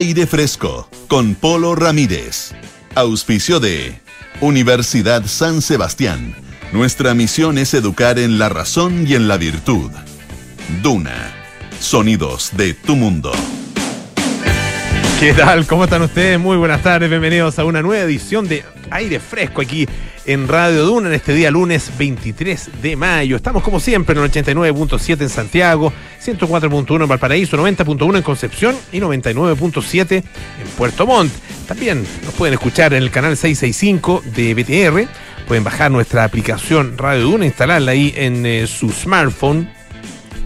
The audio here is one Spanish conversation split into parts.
Aire Fresco con Polo Ramírez. Auspicio de Universidad San Sebastián. Nuestra misión es educar en la razón y en la virtud. Duna. Sonidos de tu mundo. ¿Qué tal? ¿Cómo están ustedes? Muy buenas tardes, bienvenidos a una nueva edición de Aire Fresco aquí en Radio Duna en este día lunes 23 de mayo. Estamos como siempre en el 89.7 en Santiago, 104.1 en Valparaíso, 90.1 en Concepción y 99.7 en Puerto Montt. También nos pueden escuchar en el canal 665 de BTR. Pueden bajar nuestra aplicación Radio Duna, instalarla ahí en eh, su smartphone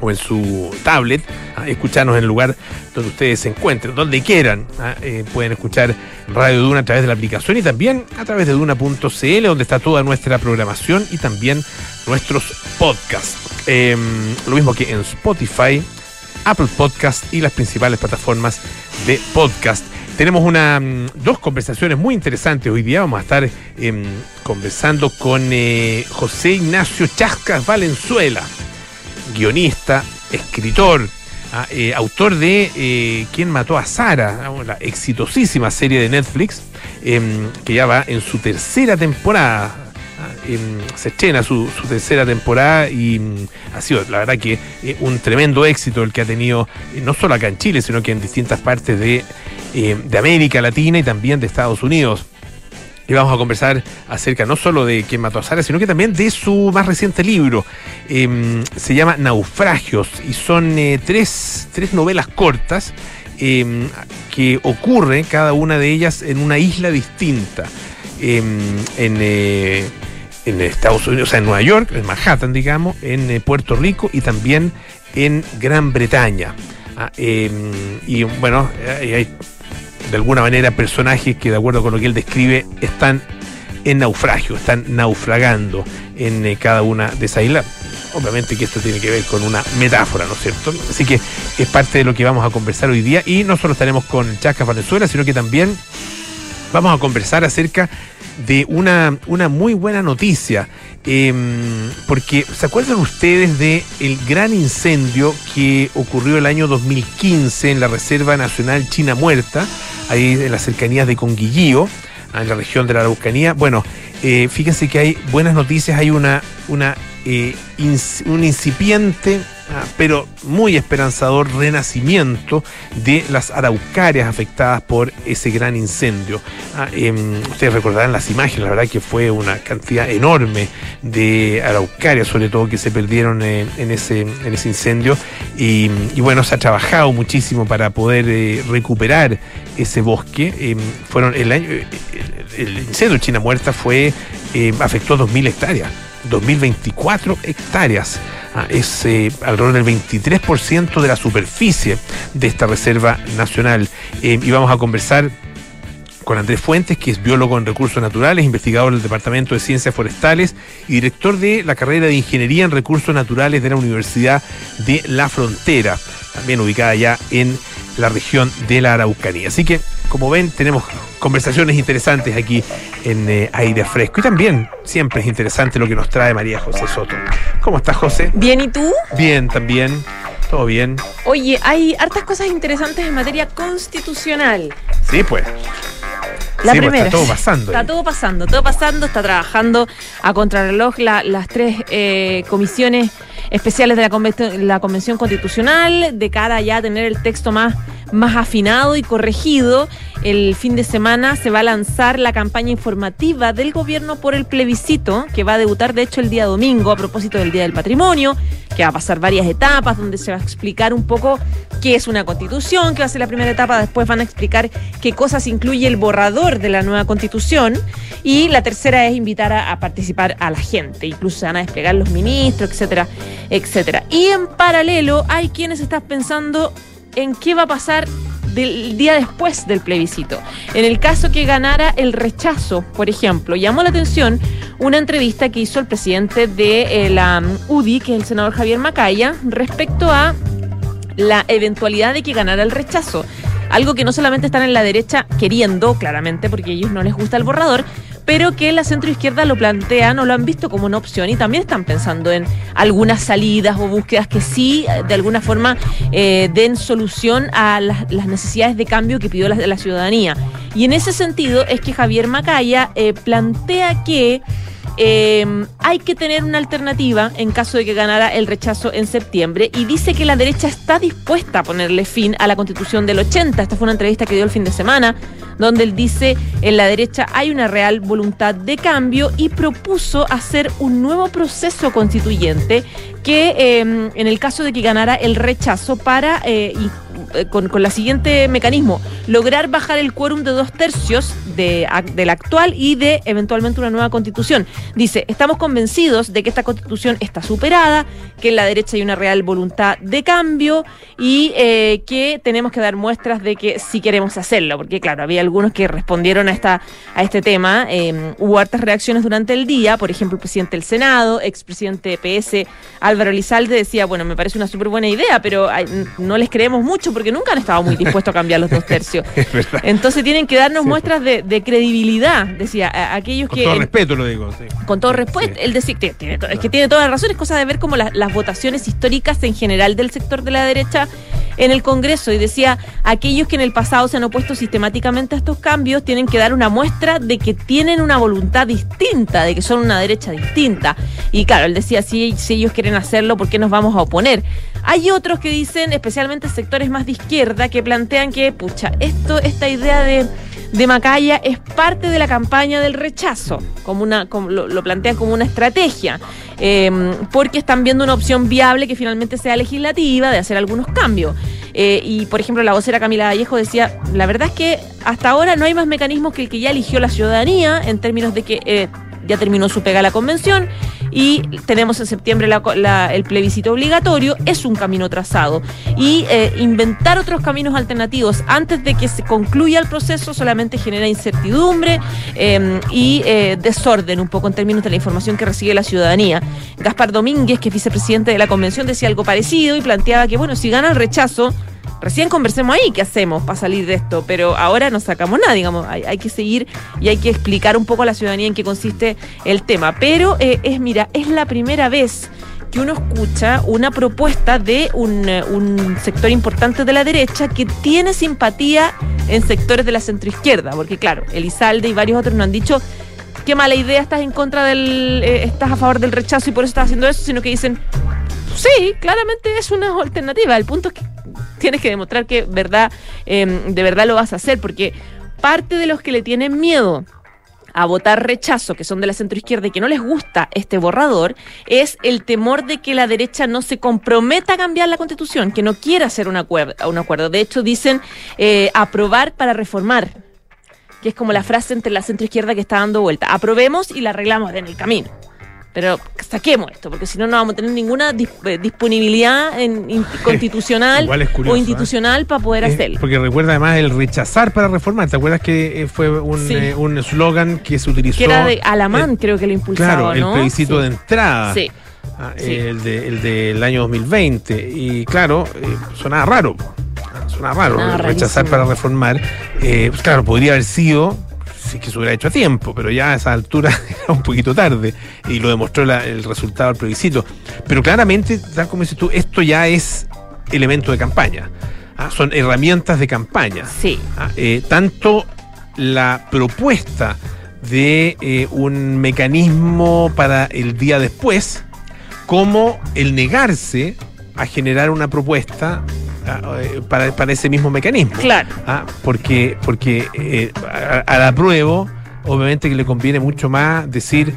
o en su tablet, a escucharnos en el lugar donde ustedes se encuentren, donde quieran. ¿ah? Eh, pueden escuchar Radio Duna a través de la aplicación y también a través de duna.cl, donde está toda nuestra programación y también nuestros podcasts. Eh, lo mismo que en Spotify, Apple Podcast y las principales plataformas de podcast. Tenemos una, mm, dos conversaciones muy interesantes. Hoy día vamos a estar em, conversando con eh, José Ignacio Chascas Valenzuela guionista, escritor, eh, autor de eh, ¿Quién mató a Sara? Ah, la exitosísima serie de Netflix, em, que ya va en su tercera temporada. Ah, em, se estrena su, tercera temporada y mm, ha sido, la verdad, que eh, un tremendo éxito el que ha tenido, no solo acá en Chile, sino que en distintas partes de América Latina y también de Estados Unidos. Y vamos a conversar acerca no solo de quién mató a Sara, sino que también de su más reciente libro. Eh, se llama Naufragios y son eh, tres, tres, novelas cortas eh, que ocurren cada una de ellas en una isla distinta. en, en Estados Unidos, o sea, en Nueva York, en Manhattan, digamos, en Puerto Rico y también en Gran Bretaña. Ah, y bueno, hay de alguna manera personajes que de acuerdo con lo que él describe están en naufragio, están naufragando en eh, cada una de esas islas. Obviamente que esto tiene que ver con una metáfora, ¿no es cierto? Así que es parte de lo que vamos a conversar hoy día y no solo estaremos con Chasca Venezuela, sino que también vamos a conversar acerca de una, una muy buena noticia. Eh, porque, ¿se acuerdan ustedes de el gran incendio que ocurrió el año 2015 en la Reserva Nacional China Muerta, ahí en las cercanías de Conguillío, en la región de la Araucanía? Bueno, eh, fíjense que hay buenas noticias, hay una, una eh, un incipiente pero muy esperanzador renacimiento de las araucarias afectadas por ese gran incendio. Ah, eh, ustedes recordarán las imágenes, la verdad que fue una cantidad enorme de araucarias, sobre todo que se perdieron en, en, ese, en ese incendio. Y, bueno, se ha trabajado muchísimo para poder eh, recuperar ese bosque. Eh, fueron el año, el, incendio de China Muerta fue, eh, afectó 2.000 hectáreas. 2024 hectáreas. Ah, es eh, alrededor del 23% de la superficie de esta reserva nacional. Eh, y vamos a conversar con Andrés Fuentes, que es biólogo en recursos naturales, investigador del Departamento de Ciencias Forestales y director de la carrera de Ingeniería en Recursos Naturales de la Universidad de La Frontera, también ubicada ya en la región de la Araucanía. Así que, como ven, tenemos conversaciones interesantes aquí en eh, Aire Fresco. Y también siempre es interesante lo que nos trae María José Soto. ¿Cómo estás, José? Bien, ¿y tú? Bien, también. Todo bien. Oye, hay hartas cosas interesantes en materia constitucional. Sí, pues. La sí, primera. Está todo pasando. Está ahí. todo pasando, todo pasando. Está trabajando a contrarreloj la, las tres eh, comisiones especiales de la convención, la convención Constitucional de cara ya a tener el texto más, más afinado y corregido. El fin de semana se va a lanzar la campaña informativa del gobierno por el plebiscito, que va a debutar de hecho el día domingo a propósito del Día del Patrimonio, que va a pasar varias etapas donde se va a explicar un poco qué es una constitución, que va a ser la primera etapa, después van a explicar qué cosas incluye el borrador de la nueva constitución y la tercera es invitar a, participar a la gente, incluso se van a desplegar los ministros, etcétera, etcétera. Y en paralelo hay quienes están pensando en qué va a pasar del día después del plebiscito. En el caso que ganara el rechazo, por ejemplo, llamó la atención una entrevista que hizo el presidente de eh, la UDI, que es el senador Javier Macaya, respecto a la eventualidad de que ganara el rechazo. Algo que no solamente están en la derecha queriendo, claramente, porque a ellos no les gusta el borrador, pero que la centroizquierda lo plantean o lo han visto como una opción y también están pensando en algunas salidas o búsquedas que sí, de alguna forma, eh, den solución a las, necesidades de cambio que pidió la, ciudadanía. Y en ese sentido es que Javier Macaya eh, plantea que eh, hay que tener una alternativa en caso de que ganara el rechazo en septiembre y dice que la derecha está dispuesta a ponerle fin a la constitución del 80. Esta fue una entrevista que dio el fin de semana donde él dice en la derecha hay una real voluntad de cambio y propuso hacer un nuevo proceso constituyente que em, en el caso de que ganara el rechazo para eh, eh, con, con la siguiente mecanismo, lograr bajar el quórum de dos tercios de, del actual y de eventualmente una nueva constitución. Dice, estamos convencidos de que esta constitución está superada, que en la derecha hay una real voluntad de cambio y eh, que tenemos que dar muestras de que sí queremos hacerlo, porque claro, había algunos que respondieron a, esta, a este tema, em, hubo hartas reacciones durante el día, por ejemplo, el presidente del Senado, expresidente PS Álvaro Lizalde decía, bueno, me parece una súper buena idea, pero no les creemos mucho porque nunca han estado muy dispuestos a cambiar los dos tercios. Entonces tienen que darnos muestras de, credibilidad, decía, aquellos que... Con todo respeto lo digo. Con todo respeto, él decía, es que tiene toda la razón, es cosa de ver como las votaciones históricas en general del sector de la derecha en el Congreso y decía, aquellos que en el pasado se han opuesto sistemáticamente a estos cambios tienen que dar una muestra de que tienen una voluntad distinta, de que son una derecha distinta. Y claro, él decía, si, si ellos quieren hacerlo, ¿por qué nos vamos a oponer? Hay otros que dicen, especialmente sectores más de izquierda, que plantean que, pucha, esto, esta idea de de Macaya es parte de la campaña del rechazo, como una, lo, plantean como una estrategia, em, porque están viendo una opción viable que finalmente sea legislativa, de hacer algunos cambios. Eh, y, por ejemplo, la vocera Camila Vallejo decía, la verdad es que hasta ahora no hay más mecanismos que el que ya eligió la ciudadanía, en términos de que eh, ya terminó su pega la convención y tenemos en septiembre el plebiscito obligatorio, es un camino trazado. Y eh, inventar otros caminos alternativos antes de que se concluya el proceso solamente genera incertidumbre em, y eh, desorden un poco en términos de la información que recibe la ciudadanía. Gaspar Domínguez, que es vicepresidente de la convención, decía algo parecido y planteaba que, bueno, si gana el rechazo, recién conversemos ahí qué hacemos para salir de esto, pero ahora no sacamos nada, digamos, hay, que seguir y hay que explicar un poco a la ciudadanía en qué consiste el tema. Pero eh, es, mira, es la primera vez que uno escucha una propuesta de un, eh, un, sector importante de la derecha que tiene simpatía en sectores de la centroizquierda, porque claro, Elizalde y varios otros nos han dicho qué mala idea estás en contra del, eh, estás a favor del rechazo y por eso estás haciendo eso, sino que dicen, sí, claramente es una alternativa. El punto es que tienes que demostrar que verdad, em, de verdad lo vas a hacer, porque parte de los que le tienen miedo a votar rechazo, que son de la centroizquierda y que no les gusta este borrador, es el temor de que la derecha no se comprometa a cambiar la constitución, que no quiera hacer un acuerdo. Un acuerdo. De hecho, dicen eh, aprobar para reformar, que es como la frase entre la centroizquierda que está dando vuelta. Aprobemos y la arreglamos en el camino. Pero saquemos esto, porque si no, no vamos a tener ninguna eh, disponibilidad en, constitucional o ¿eh? institucional para poder hacerlo. Porque recuerda además el rechazar para reformar. ¿Te acuerdas que eh, fue un eslogan que se utilizó? Que era de Alamán, creo que lo impulsaba. Claro, el plebiscito de entrada. Ah, sí. el, de, el del año 2020. Y claro, sonaba raro. Sonaba raro. rechazar para reformar. pues claro, podría haber sido que se hubiera hecho a tiempo, pero ya a esa altura era un poquito tarde y lo demostró el resultado del plebiscito. Pero claramente, tal como dices tú, esto ya es elemento de campaña. ¿ah? Son herramientas de campaña. Sí. ¿ah? Eh, tanto la propuesta de eh, un mecanismo para el día después, como el negarse a generar una propuesta eh, para, para, ese mismo mecanismo. Claro. ¿ah? Porque, porque eh, a, la prueba, obviamente que le conviene mucho más decir,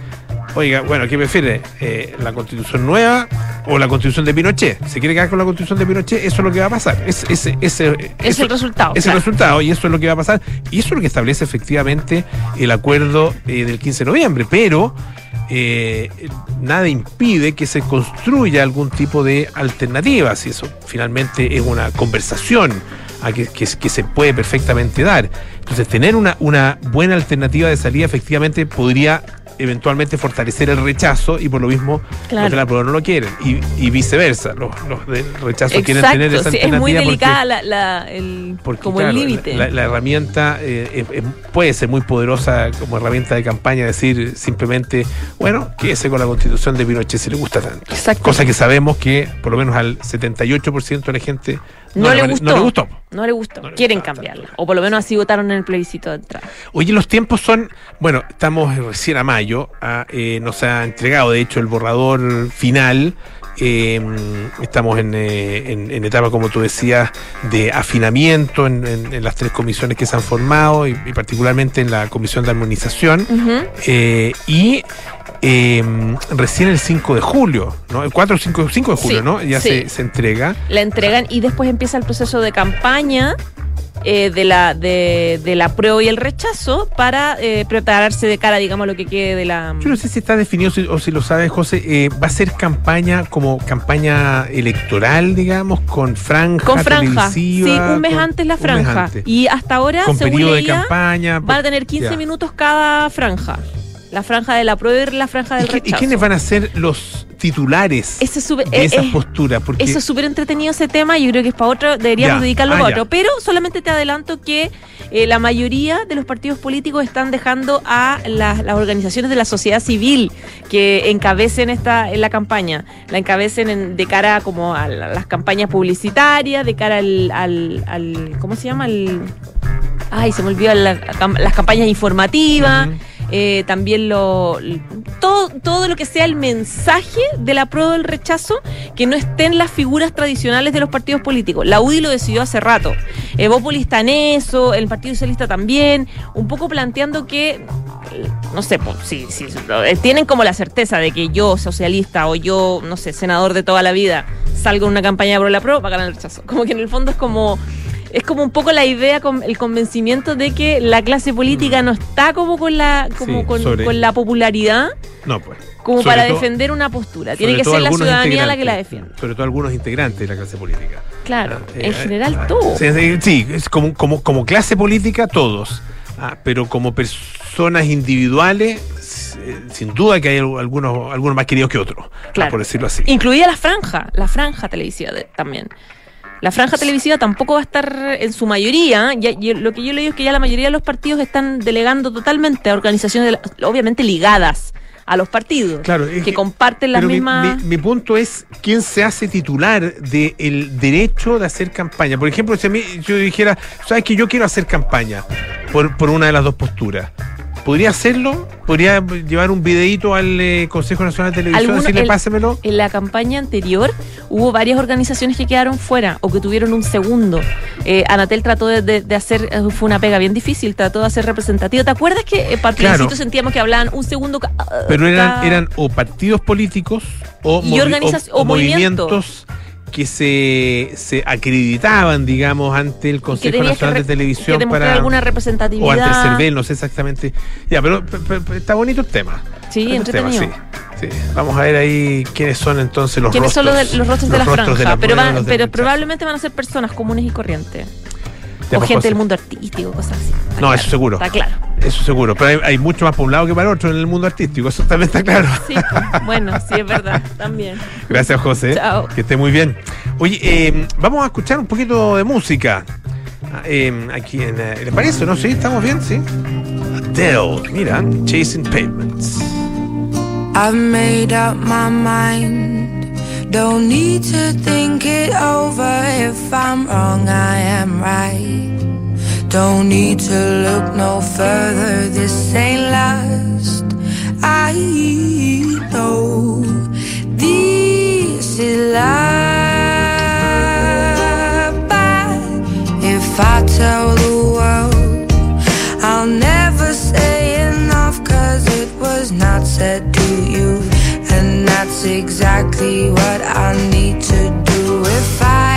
oiga, bueno, ¿qué prefiere? Eh, ¿La constitución nueva o la constitución de Pinochet? ¿Se quiere quedar con la constitución de Pinochet? Eso es lo que va a pasar. Es, es, es, es el resultado. Es el resultado y eso es lo que va a pasar. Y eso es lo que establece efectivamente el acuerdo del 15 de noviembre. Pero eh, nada impide que se construya algún tipo de alternativa, si eso finalmente es una conversación a que, que, se puede perfectamente dar. Entonces, tener una, una buena alternativa de salida efectivamente podría eventualmente fortalecer el rechazo y por lo mismo Claro. los de la prueba no lo quieren y, y viceversa, los, los del rechazo quieren tener esa sí, es muy porque- delicada la, la- el, porque, como claro, el límite. La, la herramienta eh, puede ser muy poderosa como herramienta de campaña, decir simplemente, bueno, quédese con la constitución de Pinochet si le gusta tanto. Exacto. Cosa que sabemos que por lo menos al 78% de la gente No, le gustó. no le gustó. No le gustó. No le Quieren gustaba cambiarla. O por lo menos así votaron en el plebiscito de entrada. Oye, los tiempos son, bueno, estamos recién a mayo, ah, eh, nos ha entregado de hecho el borrador final. Eh, estamos en, eh, en- en etapa, como tú decías, de afinamiento en, las tres comisiones que se han formado y, y particularmente en la comisión de armonización. Eh, y eh, recién el 5 de julio, ¿no? El 4 o 5, 5 de julio, Sí, ¿no? Ya sí. se, se entrega. La entregan y después empieza el proceso de campaña. Eh, de la de, de la prueba y el rechazo para eh, prepararse de cara, digamos, a lo que quede de la. Yo no sé si está definido si- o si lo sabes, José. eh, ¿Va a ser campaña como campaña electoral, digamos, con franja Con franja. Sí, un mes con- antes la franja. antes. Y hasta ahora, con según periodo de leía, campaña. van a tener 15 Ya. minutos cada franja. La franja de la prueba y la franja ¿Y, del y rechazo. quiénes van a ser los titulares Ese es de eh, esas eh, posturas? Porque Eso es súper entretenido ese tema, yo creo que es para otro, deberíamos Ya, dedicarlo ah, a ya. otro. Pero solamente te adelanto que eh, la mayoría de los partidos políticos están dejando a las, las organizaciones de la sociedad civil que encabecen esta en la campaña, la encabecen en- de cara como a la- las campañas publicitarias, de cara al, al, al- ¿cómo se llama? Al, ay, se me olvidó la- las campañas informativas. Eh, también lo todo, todo lo que sea el mensaje de la prueba del rechazo que no estén las figuras tradicionales de los partidos políticos. La UDI lo decidió hace rato. Evópolis está en eso, el Partido Socialista también, un poco planteando que no sé, pues, sí, sí, eh, tienen como la certeza de que yo, socialista, o yo, no sé, senador de toda la vida, salgo en una campaña por la prueba para ganar el rechazo. Como que en el fondo es como es como un poco la idea, con el convencimiento de que la clase política no está como con la, como Mm. Sí, con, sobre- con la popularidad No, pues. como Sobre para todo- defender una postura. Tiene que ser la ciudadanía la que la defienda. Sobre todo algunos integrantes de la clase política. Claro, Ah, en eh, general ah, todo. Sí, es como, como, como clase política todos, Ah, pero como personas individuales, eh, sin duda que hay al- algunos, algunos más queridos que otros, ah, Claro. por decirlo así. Incluida la franja, la franja televisiva de- también. La franja televisiva tampoco va a estar en su mayoría. Ya, lo que yo le digo es que ya la mayoría de los partidos están delegando totalmente a organizaciones, de obviamente ligadas a los partidos, Claro, es que que- comparten las mi- mismas... mi, mi punto es quién se hace titular del derecho de hacer campaña. Por ejemplo, si a mí yo dijera, sabes que yo quiero hacer campaña por, por una de las dos posturas. ¿Podría hacerlo? ¿Podría llevar un videíto al eh, Consejo Nacional de Televisión Alguno- decirle el- pásemelo? En la campaña anterior hubo varias organizaciones que quedaron fuera o que tuvieron un segundo. Eh, Anatel trató de, de- de hacer, eh, fue una pega bien difícil, trató de hacer representativo. ¿Te acuerdas que eh, Claro. sentíamos que hablaban un segundo? Pero eran, eran o partidos políticos movi- o movimientos. Que se, se acreditaban, digamos, ante el Consejo Nacional de Televisión que para... alguna O ante el representatividad. CERVEL, no sé exactamente. Ya, pero, pe- pe- pe- está bonito el tema. Sí, Bonito el tema, entretenido. sí, sí. Vamos a ver ahí quiénes son entonces los ¿Quiénes son los, de- los rostros de la rostros franja? pero van- pero probablemente van a ser personas comunes y corrientes. O gente del mundo artístico, cosas así. Está No, claro, eso seguro. Está claro. Eso seguro. Pero hay, hay mucho más poblado que para otro en el mundo artístico. Eso también está claro. Sí, bueno, sí, es verdad, también. Gracias, José. Chao. Que esté muy bien. Oye, eh, vamos a escuchar un poquito de música. Ah, eh, aquí en. eh, ¿Les parece, no? Sí, estamos bien, sí. Adele, mira, Chasing Pavements. I've made up my mind. Don't need to think it over. If I'm wrong, I am right. Don't need to look no further. This ain't last. I know this is life. But if I tell the world, I'll never say enough cause it was not said to you. That's exactly what I need to do. If I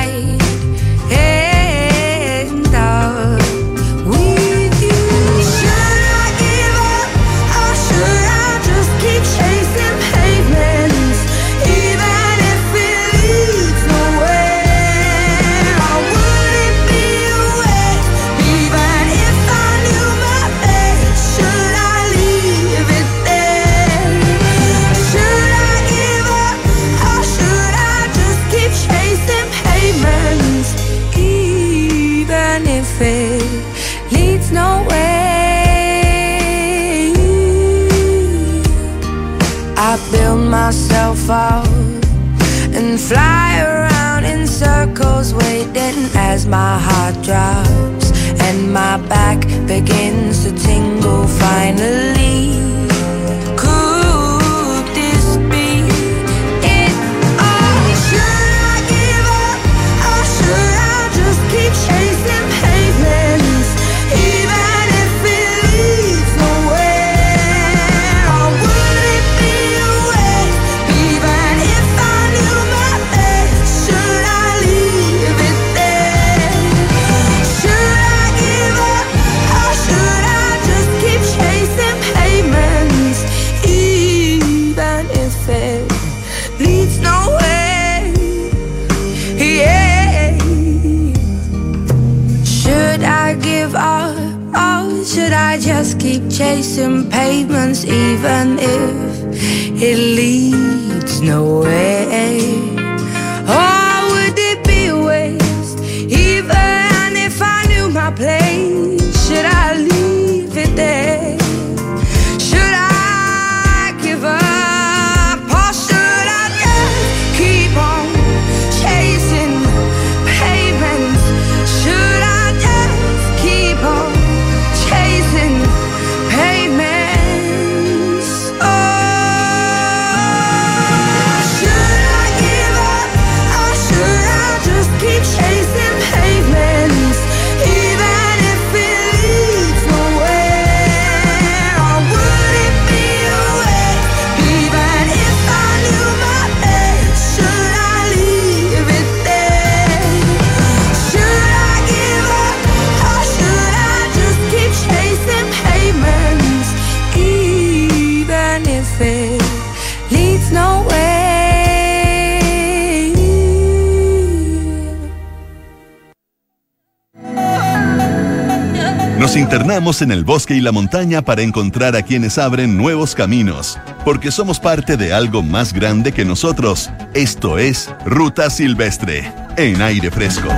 en el bosque y la montaña para encontrar a quienes abren nuevos caminos, porque somos parte de algo más grande que nosotros. Esto es Ruta Silvestre, en aire fresco.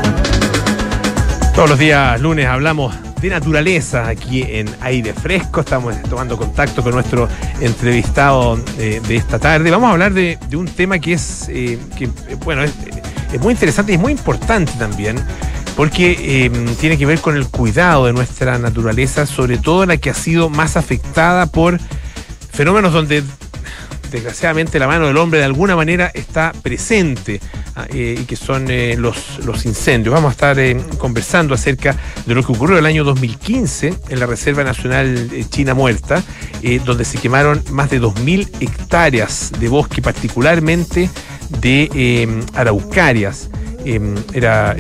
Todos los días lunes hablamos de naturaleza aquí en aire fresco. Estamos tomando contacto con nuestro entrevistado eh, de esta tarde. Vamos a hablar de, un tema que es, eh, eh, bueno, es, es muy interesante y es muy importante también. Porque eh, tiene que ver con el cuidado de nuestra naturaleza, sobre todo la que ha sido más afectada por fenómenos donde desgraciadamente la mano del hombre de alguna manera está presente ah, eh, y que son eh, los, los incendios. Vamos a estar eh, conversando acerca de lo que ocurrió el año 2015 en la Reserva Nacional China Muerta, donde se quemaron más de 2.000 hectáreas de bosque, particularmente de eh, araucarias. Eh, era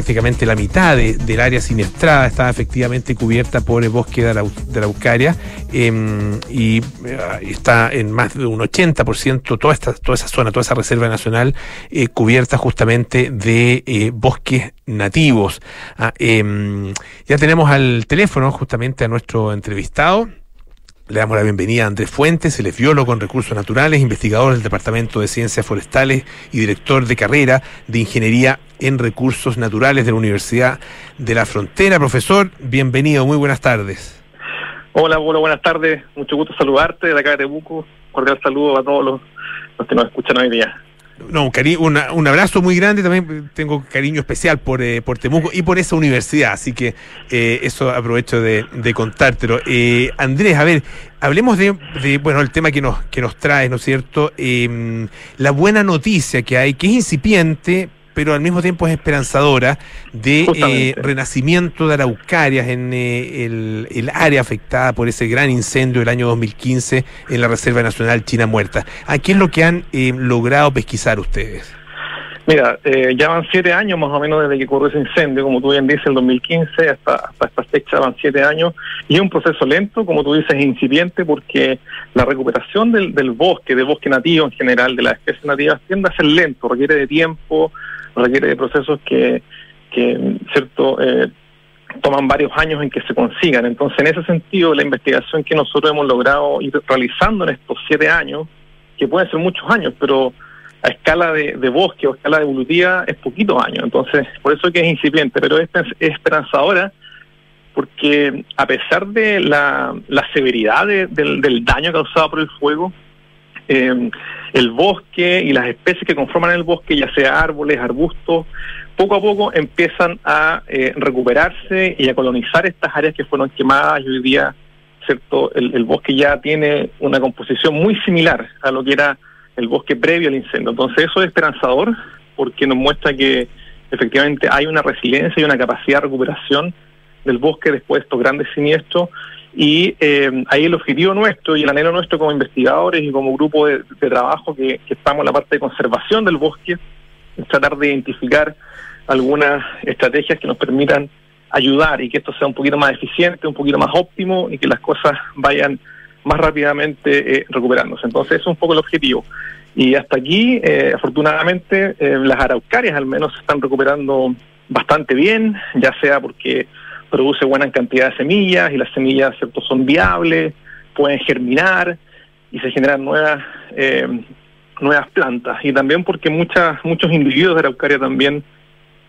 prácticamente la mitad de- del área siniestrada estaba efectivamente cubierta por el bosque de, arau- de araucaria eh, y eh, está en más de un 80% toda esta toda esa zona, toda esa reserva nacional eh, cubierta justamente de eh, bosques nativos. Ah, em, ya tenemos al teléfono justamente a nuestro entrevistado. Le damos la bienvenida a Andrés Fuentes, él es biólogo en recursos naturales, investigador del Departamento de Ciencias Forestales y director de carrera de Ingeniería en Recursos Naturales de la Universidad de la Frontera. Profesor, bienvenido, muy buenas tardes. Hola, hola, buenas tardes. Mucho gusto saludarte de acá de Temuco. Cordial saludo a todos los, los que nos escuchan hoy día. No, un, un abrazo muy grande, también tengo cariño especial por, eh, por Temuco y por esa universidad, así que eh, eso aprovecho de, de contártelo. Eh, Andrés, a ver, hablemos de, de, bueno, el tema que nos, que nos trae, ¿no es cierto? Eh, la buena noticia que hay, que es incipiente, pero al mismo tiempo es esperanzadora, de eh, renacimiento de araucarias en eh, el, el área afectada por ese gran incendio del año 2015 en la Reserva Nacional China Muerta. ¿A qué es lo que han eh, logrado pesquisar ustedes? Mira, eh, ya van siete años más o menos desde que ocurrió ese incendio, como tú bien dices, el 2015, hasta, hasta esta fecha van siete años, y es un proceso lento, como tú dices, incipiente, porque la recuperación del, del bosque, del bosque nativo en general, de las especies nativas, tiende a ser lento, requiere de tiempo, requiere de procesos que, que cierto, eh, toman varios años en que se consigan. Entonces, en ese sentido, la investigación que nosotros hemos logrado ir realizando en estos siete años, que pueden ser muchos años, pero a escala de, bosque o a escala evolutiva es poquitos años. Entonces, por eso es que es incipiente, pero es, es esperanzadora porque a pesar de la, la severidad de- del, del daño causado por el fuego, eh, el bosque y las especies que conforman el bosque, ya sea árboles, arbustos, poco a poco empiezan a eh, recuperarse y a colonizar estas áreas que fueron quemadas y hoy día cierto el, el, bosque ya tiene una composición muy similar a lo que era el bosque previo al incendio. Entonces eso es esperanzador porque nos muestra que efectivamente hay una resiliencia y una capacidad de recuperación del bosque después de estos grandes siniestros y eh, ahí el objetivo nuestro y el anhelo nuestro como investigadores y como grupo de, trabajo que, estamos en la parte de conservación del bosque es tratar de identificar algunas estrategias que nos permitan ayudar y que esto sea un poquito más eficiente, un poquito más óptimo y que las cosas vayan más rápidamente eh, recuperándose. Entonces, es un poco el objetivo. Y hasta aquí, eh, afortunadamente, eh, las araucarias al menos se están recuperando bastante bien, ya sea porque produce buena cantidad de semillas y las semillas ¿cierto? son viables, pueden germinar y se generan nuevas eh, nuevas plantas. Y también porque muchas muchos individuos de araucaria también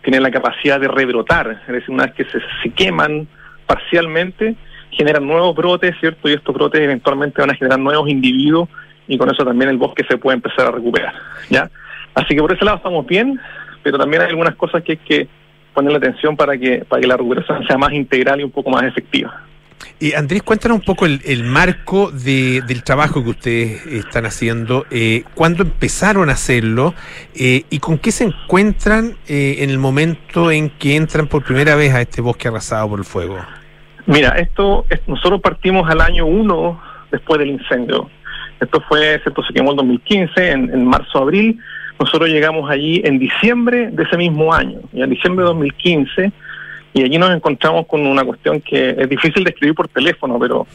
tienen la capacidad de rebrotar, es decir, una vez que se, se queman parcialmente, generan nuevos brotes, ¿cierto? Y estos brotes eventualmente van a generar nuevos individuos y con eso también el bosque se puede empezar a recuperar, ¿ya? Así que por ese lado estamos bien, pero también hay algunas cosas que hay que ponerle atención para que, para que la recuperación sea más integral y un poco más efectiva. Y Andrés, cuéntanos un poco el, el marco de, del trabajo que ustedes están haciendo, eh, cuándo empezaron a hacerlo eh, y con qué se encuentran eh, en el momento en que entran por primera vez a este bosque arrasado por el fuego. Mira, esto es, nosotros partimos al año 1 después del incendio. Esto fue, esto se quemó en 2015, en, en marzo-abril. Nosotros llegamos allí en diciembre de ese mismo año, y en diciembre de 2015, y allí nos encontramos con una cuestión que es difícil de escribir por teléfono, pero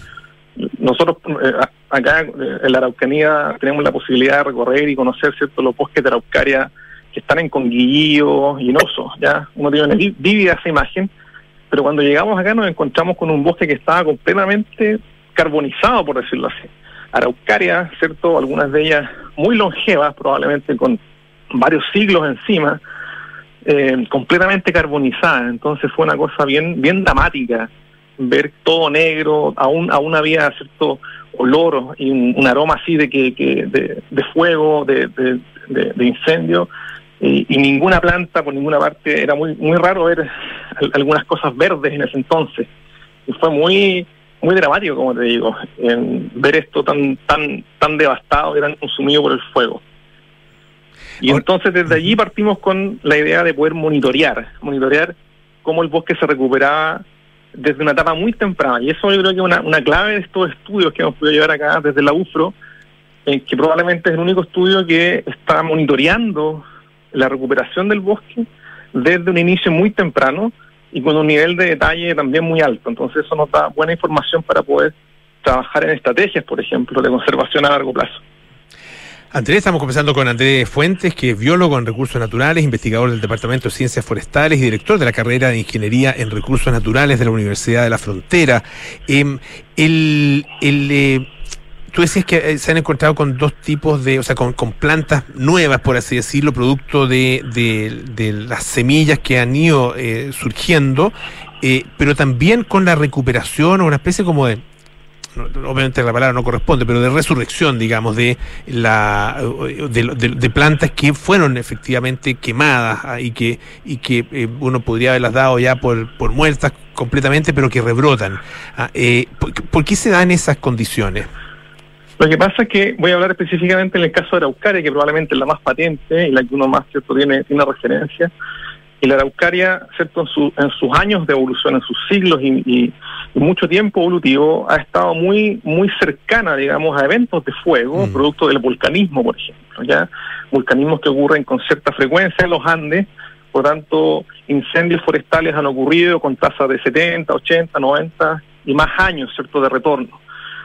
nosotros eh, acá en la Araucanía tenemos la posibilidad de recorrer y conocer cierto los bosques de Araucaria que están en Conguillío y en Oso, ya uno tiene una vívida esa imagen, pero cuando llegamos acá nos encontramos con un bosque que estaba completamente carbonizado, por decirlo así. Araucaria, ¿cierto? Algunas de ellas muy longevas, probablemente con varios siglos encima, eh, completamente carbonizada. Entonces fue una cosa bien, bien dramática ver todo negro, aún, aún había cierto olor y un, aroma así de que, que de, de, fuego, de, de, incendio, y, ninguna planta por ninguna parte, era muy, muy raro ver algunas cosas verdes en ese entonces. Y fue muy, muy dramático, como te digo, ver esto tan, tan, tan devastado y tan consumido por el fuego. Y entonces desde allí partimos con la idea de poder monitorear, monitorear cómo el bosque se recuperaba desde una etapa muy temprana. Y eso yo creo que es una, una clave de estos estudios que hemos podido llevar acá desde la UFRO, eh, que probablemente es el único estudio que está monitoreando la recuperación del bosque desde un inicio muy temprano y con un nivel de detalle también muy alto. Entonces eso nos da buena información para poder trabajar en estrategias, por ejemplo, de conservación a largo plazo. Andrés, estamos conversando con Andrés Fuentes, que es biólogo en recursos naturales, investigador del Departamento de Ciencias Forestales y director de la carrera de Ingeniería en Recursos Naturales de la Universidad de la Frontera. Eh, el, el eh, tú decías que se han encontrado con dos tipos de, o sea, con, con plantas nuevas, por así decirlo, producto de, de, de las semillas que han ido eh, surgiendo, eh, pero también con la recuperación o una especie como de obviamente la palabra no corresponde, pero de resurrección, digamos, de la de, plantas que fueron efectivamente quemadas y que y que eh, uno podría haberlas dado ya por, por muertas completamente, pero que rebrotan. Eh, ¿por, ¿Por qué se dan esas condiciones? Lo que pasa es que voy a hablar específicamente en el caso de Araucaria, que probablemente es la más patente y la que uno más cierto tiene, tiene referencia. Y la Araucaria, cierto, en, su, en sus años de evolución, en sus siglos y, y, mucho tiempo evolutivo, ha estado muy, muy cercana, digamos, a eventos de fuego, mm. producto del volcanismo, por ejemplo, ya volcanismos que ocurren con cierta frecuencia en los Andes, por tanto, incendios forestales han ocurrido con tasas de 70, 80, 90 y más años, cierto, de retorno.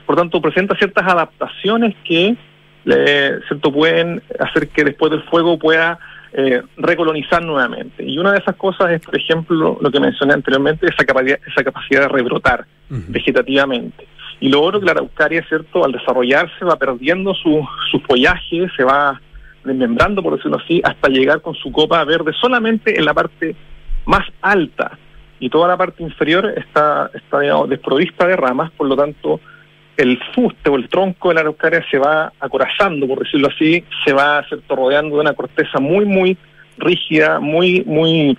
Por tanto, presenta ciertas adaptaciones que eh, cierto pueden hacer que después del fuego pueda eh, recolonizar nuevamente. Y una de esas cosas es, por ejemplo, lo que mencioné anteriormente, esa capacidad, esa capacidad de rebrotar uh -huh. vegetativamente. Y lo otro que la araucaria, ¿cierto? Al desarrollarse va perdiendo su, su follaje, se va desmembrando, por decirlo así, hasta llegar con su copa verde solamente en la parte más alta. Y toda la parte inferior está, está digamos, desprovista de ramas, por lo tanto, el fuste o el tronco de la araucaria se va acorazando, por decirlo así, se va rodeando de una corteza muy, muy rígida, muy, muy,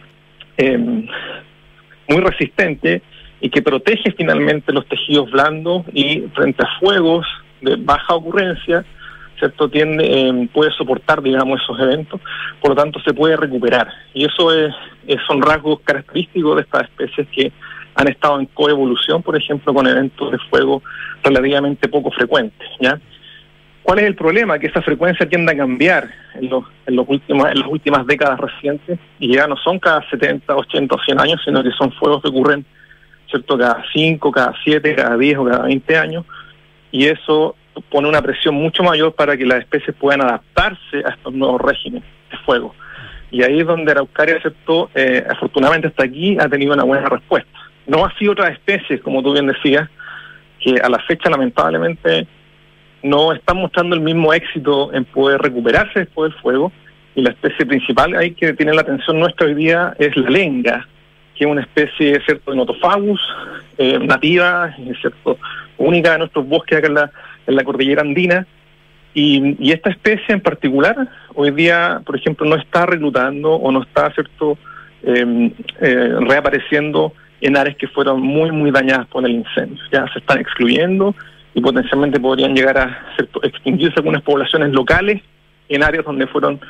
eh, muy resistente y que protege finalmente los tejidos blandos y frente a fuegos de baja ocurrencia, ¿cierto? Tiende, eh, puede soportar, digamos, esos eventos, por lo tanto se puede recuperar. Y eso es, es, son rasgos característicos de estas especies que han estado en coevolución, por ejemplo, con eventos de fuego relativamente poco frecuentes. ¿Cuál es el problema? Que esa frecuencia tiende a cambiar en, los, últimos, en las últimas décadas recientes y ya no son cada 70, 80 o 100 años, sino que son fuegos que ocurren ¿cierto? cada 5, cada 7, cada 10 o cada 20 años y eso pone una presión mucho mayor para que las especies puedan adaptarse a estos nuevos regímenes de fuego. Y ahí es donde Araucaria aceptó, eh, afortunadamente hasta aquí, ha tenido una buena respuesta. No así otras especies, como tú bien decías, que a la fecha lamentablemente no están mostrando el mismo éxito en poder recuperarse después del fuego. Y la especie principal ahí que tiene la atención nuestra hoy día es la lenga, que es una especie cierto de Notofagus, eh, nativa, cierto única de nuestros bosques acá en la, en la cordillera andina. Y, y, esta especie en particular, hoy día, por ejemplo, no está reclutando o no está cierto eh, eh, reapareciendo en áreas que fueron muy, muy dañadas por el incendio. Ya se están excluyendo y potencialmente podrían llegar a ¿cierto? extinguirse algunas poblaciones locales en áreas donde fueron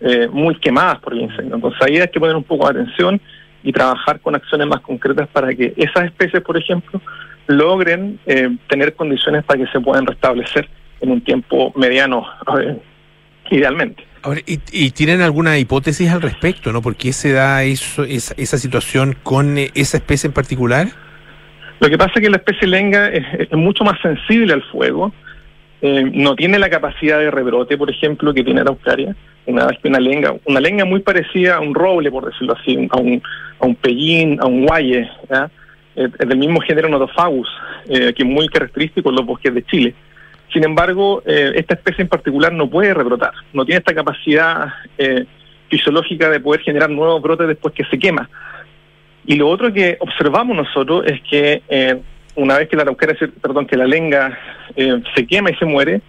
eh, muy quemadas por el incendio. Entonces ahí hay que poner un poco de atención y trabajar con acciones más concretas para que esas especies, por ejemplo, logren eh, tener condiciones para que se puedan restablecer en un tiempo mediano, eh, idealmente. ¿Y, ¿y, tienen alguna hipótesis al respecto, no? ¿Por qué se da eso, esa, situación con eh, esa especie en particular? Lo que pasa es que la especie lenga es, mucho más sensible al fuego, eh, no tiene la capacidad de rebrote, por ejemplo, que tiene la Eucaria. Una vez que una lenga, una lenga muy parecida a un roble, por decirlo así, a un, a un pellín, a un guaye, ¿ya? del mismo género Notophagus, eh, que es muy característico en los bosques de Chile. Sin embargo, eh, esta especie en particular no puede rebrotar, no tiene esta capacidad eh, fisiológica de poder generar nuevos brotes después que se quema. Y lo otro que observamos nosotros es que eh, una vez que la araucaria, perdón, que la lenga se quema y se muere,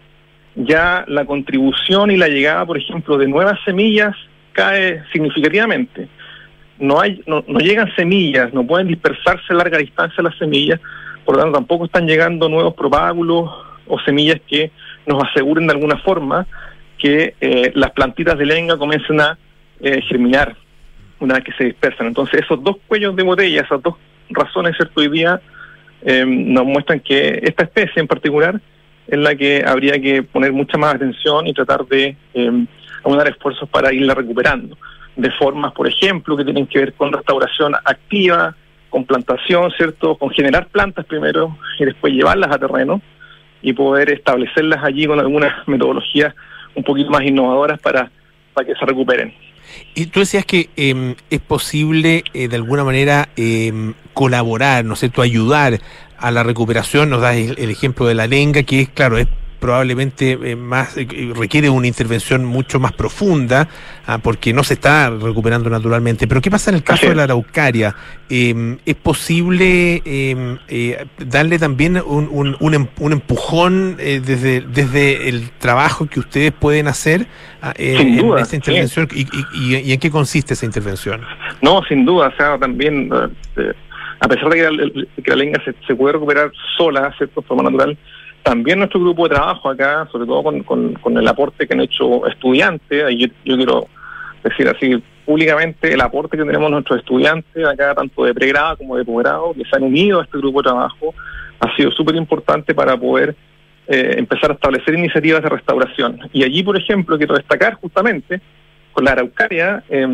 ya la contribución y la llegada, por ejemplo, de nuevas semillas cae significativamente no hay no, no, llegan semillas, no pueden dispersarse a larga distancia las semillas, por lo tanto tampoco están llegando nuevos propágulos o semillas que nos aseguren de alguna forma que eh, las plantitas de lenga comiencen a eh, germinar una vez que se dispersan. Entonces esos dos cuellos de botella, esas dos razones, ¿cierto? Hoy día eh, nos muestran que esta especie en particular es la que habría que poner mucha más atención y tratar de aunar esfuerzos para irla recuperando de formas, por ejemplo, que tienen que ver con restauración activa, con plantación, ¿cierto? Con generar plantas primero y después llevarlas a terreno y poder establecerlas allí con algunas metodologías un poquito más innovadoras para, para que se recuperen. Y tú decías que eh, es posible eh, de alguna manera eh, colaborar, ¿no sé, tú ayudar a la recuperación, nos das el ejemplo de la lenga, que es, claro, es probablemente eh, más eh, requiere una intervención mucho más profunda ah, porque no se está recuperando naturalmente. Pero ¿qué pasa en el caso de la araucaria? Eh, ¿Es posible em, eh, darle también un, un, un, em, un empujón eh, desde, desde el trabajo que ustedes pueden hacer ah, sin duda, en esta intervención? Sí. Y, y, y, en qué consiste esa intervención? No, sin duda. O sea, también, a pesar de que la, que la lengua se, se puede recuperar sola, ¿cierto? De forma natural, también nuestro grupo de trabajo acá, sobre todo con, con, con el aporte que han hecho estudiantes, yo, yo, quiero decir así públicamente el aporte que tenemos nuestros estudiantes acá, tanto de pregrado como de posgrado, que se han unido a este grupo de trabajo, ha sido súper importante para poder eh, empezar a establecer iniciativas de restauración. Y allí, por ejemplo, quiero destacar justamente con la araucaria eh,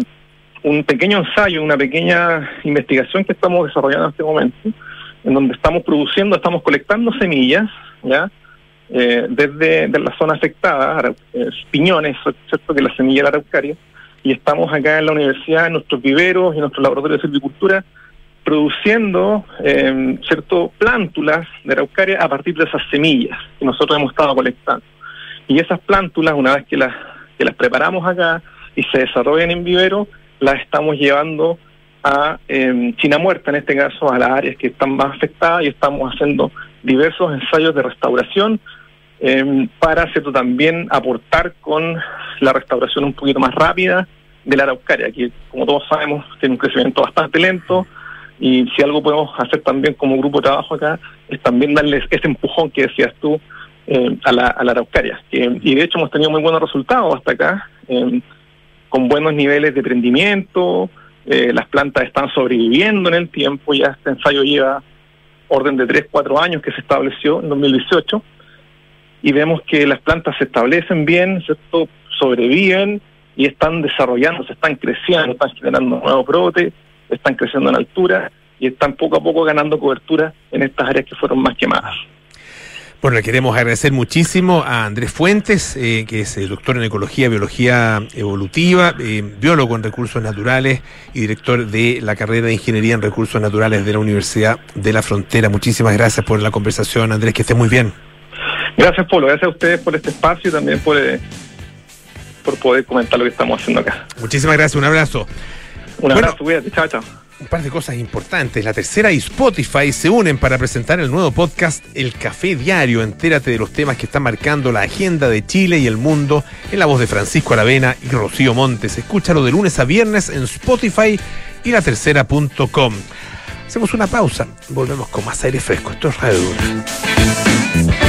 un pequeño ensayo, una pequeña investigación que estamos desarrollando en este momento, en donde estamos produciendo, estamos colectando semillas ¿ya? Eh, desde de la zona afectada, eh, piñones, ¿cierto? que la semilla de la araucaria, y estamos acá en la universidad, en nuestros viveros y en nuestros laboratorios de silvicultura, produciendo eh, cierto plántulas de araucaria a partir de esas semillas que nosotros hemos estado colectando. Y esas plántulas, una vez que las, que las preparamos acá y se desarrollan en vivero, las estamos llevando a eh, China Muerta, en este caso, a las áreas que están más afectadas y estamos haciendo diversos ensayos de restauración eh, para ¿cierto? también aportar con la restauración un poquito más rápida de la araucaria, que como todos sabemos tiene un crecimiento bastante lento y si algo podemos hacer también como grupo de trabajo acá es también darles ese empujón que decías tú eh, a, la, a la araucaria. y de hecho hemos tenido muy buenos resultados hasta acá, eh, con buenos niveles de prendimiento, eh, las plantas están sobreviviendo en el tiempo, ya este ensayo lleva orden de 3, 4 años que se estableció en 2018, y vemos que las plantas se establecen bien, sobreviven y están desarrollando, se están creciendo, están generando nuevos brotes, están creciendo en altura y están poco a poco ganando cobertura en estas áreas que fueron más quemadas. Bueno, le queremos agradecer muchísimo a Andrés Fuentes, eh, que es el doctor en Ecología Biología Evolutiva, eh, biólogo en Recursos Naturales y director de la carrera de Ingeniería en Recursos Naturales de la Universidad de la Frontera. Muchísimas gracias por la conversación, Andrés, que esté muy bien. Gracias, Polo. Gracias a ustedes por este espacio y también por, eh, por poder comentar lo que estamos haciendo acá. Muchísimas gracias, un abrazo. Un abrazo, cuídate, chao, chao un par de cosas importantes. La tercera y Spotify se unen para presentar el nuevo podcast El Café Diario. Entérate de los temas que están marcando la agenda de Chile y el mundo en la voz de Francisco Aravena y Rocío Montes. Escúchalo de lunes a viernes en Spotify y la tercera.com. Hacemos una pausa. Volvemos con más aire fresco. Esto es Radio Dura.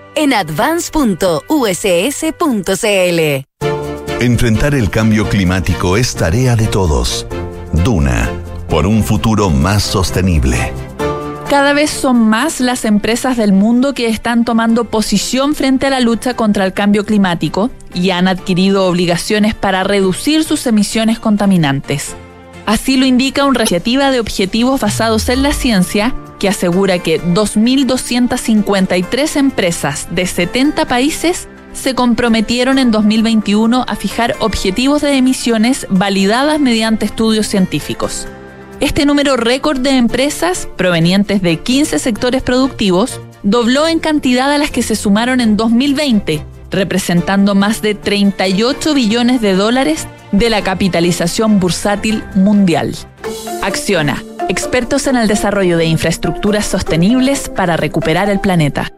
en advance.uss.cl. Enfrentar el cambio climático es tarea de todos. Duna, por un futuro más sostenible. Cada vez son más las empresas del mundo que están tomando posición frente a la lucha contra el cambio climático y han adquirido obligaciones para reducir sus emisiones contaminantes. Así lo indica una iniciativa de objetivos basados en la ciencia que asegura que 2.253 empresas de 70 países se comprometieron en 2021 a fijar objetivos de emisiones validadas mediante estudios científicos. Este número récord de empresas, provenientes de 15 sectores productivos, dobló en cantidad a las que se sumaron en 2020, representando más de 38 billones de dólares de la capitalización bursátil mundial. Acciona, expertos en el desarrollo de infraestructuras sostenibles para recuperar el planeta.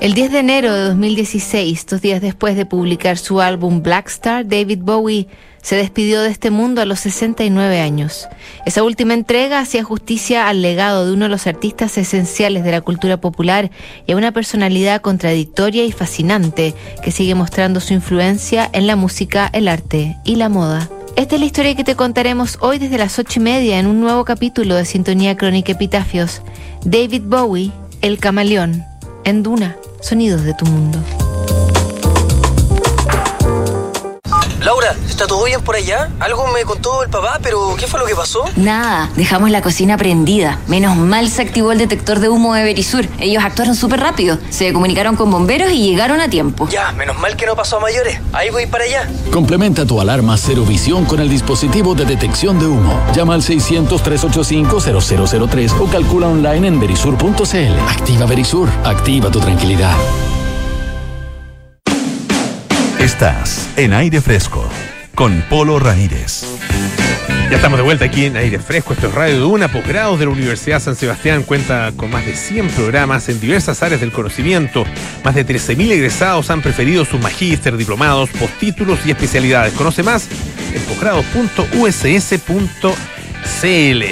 El 10 de enero de 2016, dos días después de publicar su álbum Black Star, David Bowie se despidió de este mundo a los 69 años. Esa última entrega hacía justicia al legado de uno de los artistas esenciales de la cultura popular y a una personalidad contradictoria y fascinante que sigue mostrando su influencia en la música, el arte y la moda. Esta es la historia que te contaremos hoy desde las ocho y media en un nuevo capítulo de Sintonía Crónica Epitafios. David Bowie, El Camaleón, en Duna, Sonidos de tu Mundo. Laura, ¿está todo bien por allá? Algo me contó el papá, pero ¿qué fue lo que pasó? Nada, dejamos la cocina prendida. Menos mal se activó el detector de humo de Verisur. Ellos actuaron súper rápido. Se comunicaron con bomberos y llegaron a tiempo. Ya, menos mal que no pasó a mayores. Ahí voy para allá. Complementa tu alarma Cero Visión con el dispositivo de detección de humo. Llama al 600-385-0003 o calcula online en verisur.cl. Activa Verisur. Activa tu tranquilidad. Estás en aire fresco con Polo Ramírez. Ya estamos de vuelta aquí en Aire Fresco, esto es Radio Duna, posgrados de la Universidad San Sebastián, cuenta con más de 100 programas en diversas áreas del conocimiento. Más de 13.000 egresados han preferido sus magíster, diplomados, postítulos y especialidades. Conoce más en posgrados.uss.cl.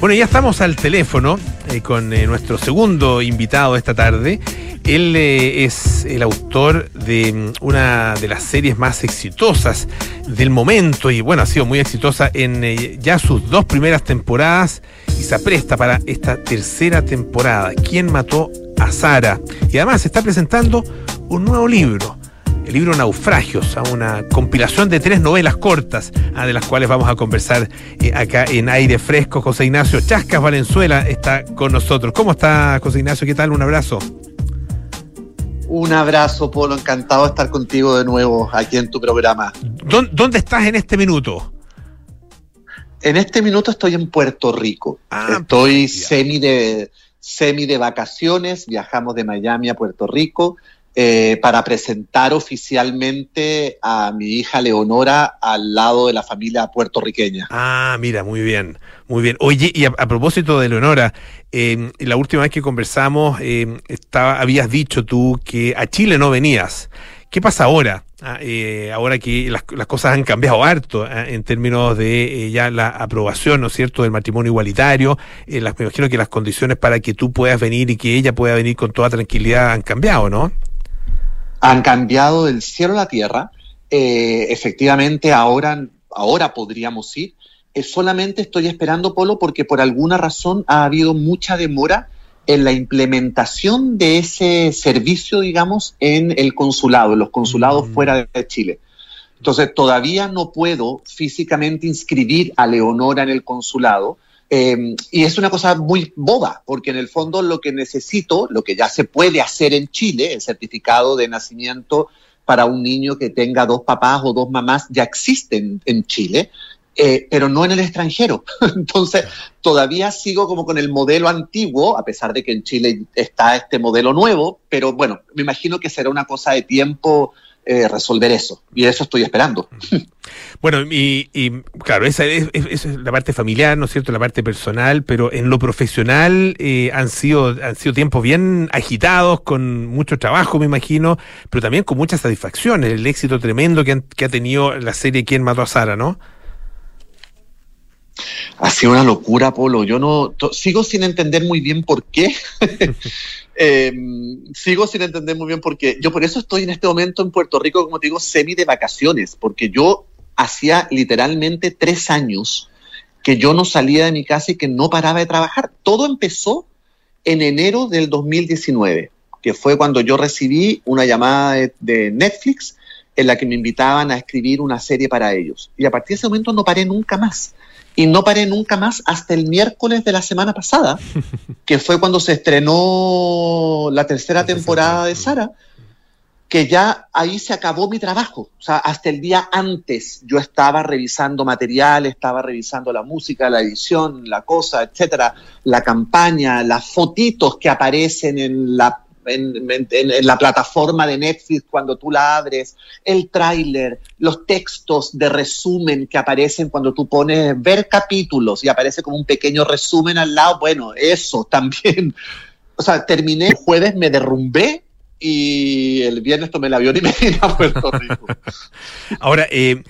Bueno, ya estamos al teléfono eh, con eh, nuestro segundo invitado esta tarde. Él eh, es el autor de mm, una de las series más exitosas del momento y bueno, ha sido muy exitosa en ya sus dos primeras temporadas y se apresta para esta tercera temporada. ¿Quién mató a Sara? Y además está presentando un nuevo libro. El libro Naufragios, una compilación de tres novelas cortas, de las cuales vamos a conversar acá en aire fresco. José Ignacio Chascas Valenzuela está con nosotros. ¿Cómo está José Ignacio? ¿Qué tal? Un abrazo. Un abrazo, Polo. Encantado de estar contigo de nuevo aquí en tu programa. ¿Dónde estás en este minuto? En este minuto estoy en Puerto Rico. Ah, estoy semi de, semi de vacaciones. Viajamos de Miami a Puerto Rico. Eh, para presentar oficialmente a mi hija Leonora al lado de la familia puertorriqueña. Ah, mira, muy bien, muy bien. Oye, y a, propósito de Leonora, eh, la última vez que conversamos, eh, estaba, habías dicho tú que a Chile no venías. ¿Qué pasa ahora? Ah, ahora que las, cosas han cambiado harto ah, en términos de ya la aprobación, ¿no es cierto?, del matrimonio igualitario. Las, me imagino que las condiciones para que tú puedas venir y que ella pueda venir con toda tranquilidad han cambiado, ¿no? Han cambiado del cielo a la tierra. Eh, efectivamente, ahora, ahora podríamos ir. Eh, solamente estoy esperando, Polo, porque por alguna razón ha habido mucha demora en la implementación de ese servicio, digamos, en el consulado, en los consulados mm. fuera de Chile. Entonces, todavía no puedo físicamente inscribir a Leonora en el consulado, Em, y es una cosa muy boba, porque en el fondo lo que necesito, lo que ya se puede hacer en Chile, el certificado de nacimiento para un niño que tenga dos papás o dos mamás, ya existen en Chile, eh, pero no en el extranjero. Entonces, todavía sigo como con el modelo antiguo, a pesar de que en Chile está este modelo nuevo, pero bueno, me imagino que será una cosa de tiempo eh, resolver eso. Y eso estoy esperando. Bueno, y, claro, esa es, la parte familiar, ¿no es cierto? La parte personal, pero en lo profesional eh, han, sido, han sido tiempos bien agitados, con mucho trabajo, me imagino, pero también con muchas satisfacciones, el éxito tremendo que, que ha tenido la serie ¿Quién mató a Sara, ¿no? Ha sido una locura, Polo. Yo no sigo sin entender muy bien por qué. Eh, sigo sin entender muy bien por qué. Yo por eso estoy en este momento en Puerto Rico, como te digo, semi de vacaciones, porque yo hacía literalmente tres años que yo no salía de mi casa y que no paraba de trabajar. Todo empezó en enero del 2019, que fue cuando yo recibí una llamada de Netflix en la que me invitaban a escribir una serie para ellos. Y a partir de ese momento no paré nunca más y no paré nunca más hasta el miércoles de la semana pasada, que fue cuando se estrenó la tercera temporada de Sara, que ya ahí se acabó mi trabajo. O sea, hasta el día antes yo estaba revisando material, estaba revisando la música, la edición, la cosa, etcétera, la campaña, las fotitos que aparecen en la en, la plataforma de Netflix cuando tú la abres, el tráiler, los textos de resumen que aparecen cuando tú pones ver capítulos y aparece como un pequeño resumen al lado, bueno, eso también. O sea, terminé el jueves, me derrumbé y el viernes tomé el avión y me vine a Puerto Rico. Ahora, eh,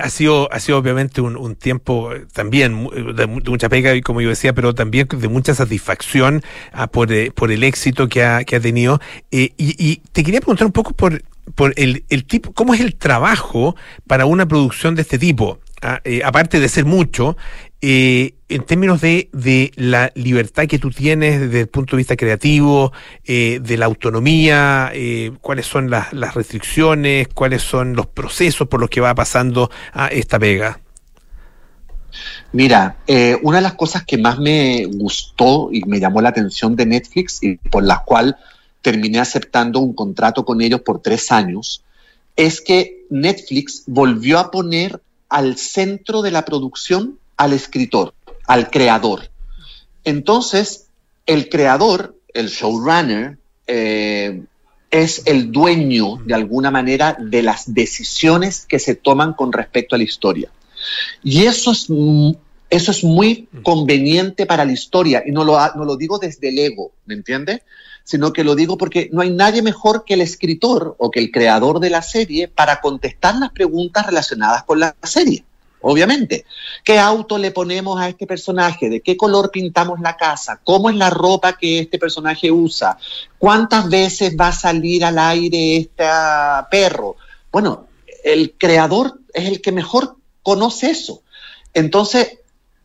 ha sido, ha sido obviamente un, tiempo también de, mucha pega, como yo decía, pero también de mucha satisfacción ah, por, eh, por, el éxito que ha, que ha tenido. Eh, y, te quería preguntar un poco por, por el, el, tipo, cómo es el trabajo para una producción de este tipo. Ah, eh, aparte de ser mucho, eh, en términos de, de, la libertad que tú tienes desde el punto de vista creativo, eh, de la autonomía, eh, cuáles son las, las, restricciones, cuáles son los procesos por los que va pasando a esta pega. Mira, una de las cosas que más me gustó y me llamó la atención de Netflix y por la cual terminé aceptando un contrato con ellos por tres años, es que Netflix volvió a poner al centro de la producción al escritor, al creador. Entonces, el creador, el showrunner, eh, es el dueño, de alguna manera, de las decisiones que se toman con respecto a la historia. Y eso es, eso es muy conveniente para la historia, y no lo, no lo digo desde el ego, ¿me entiende? Sino que lo digo porque no hay nadie mejor que el escritor o que el creador de la serie para contestar las preguntas relacionadas con la serie obviamente. ¿Qué auto le ponemos a este personaje? ¿De qué color pintamos la casa? ¿Cómo es la ropa que este personaje usa? ¿Cuántas veces va a salir al aire este perro? Bueno, el creador es el que mejor conoce eso. Entonces,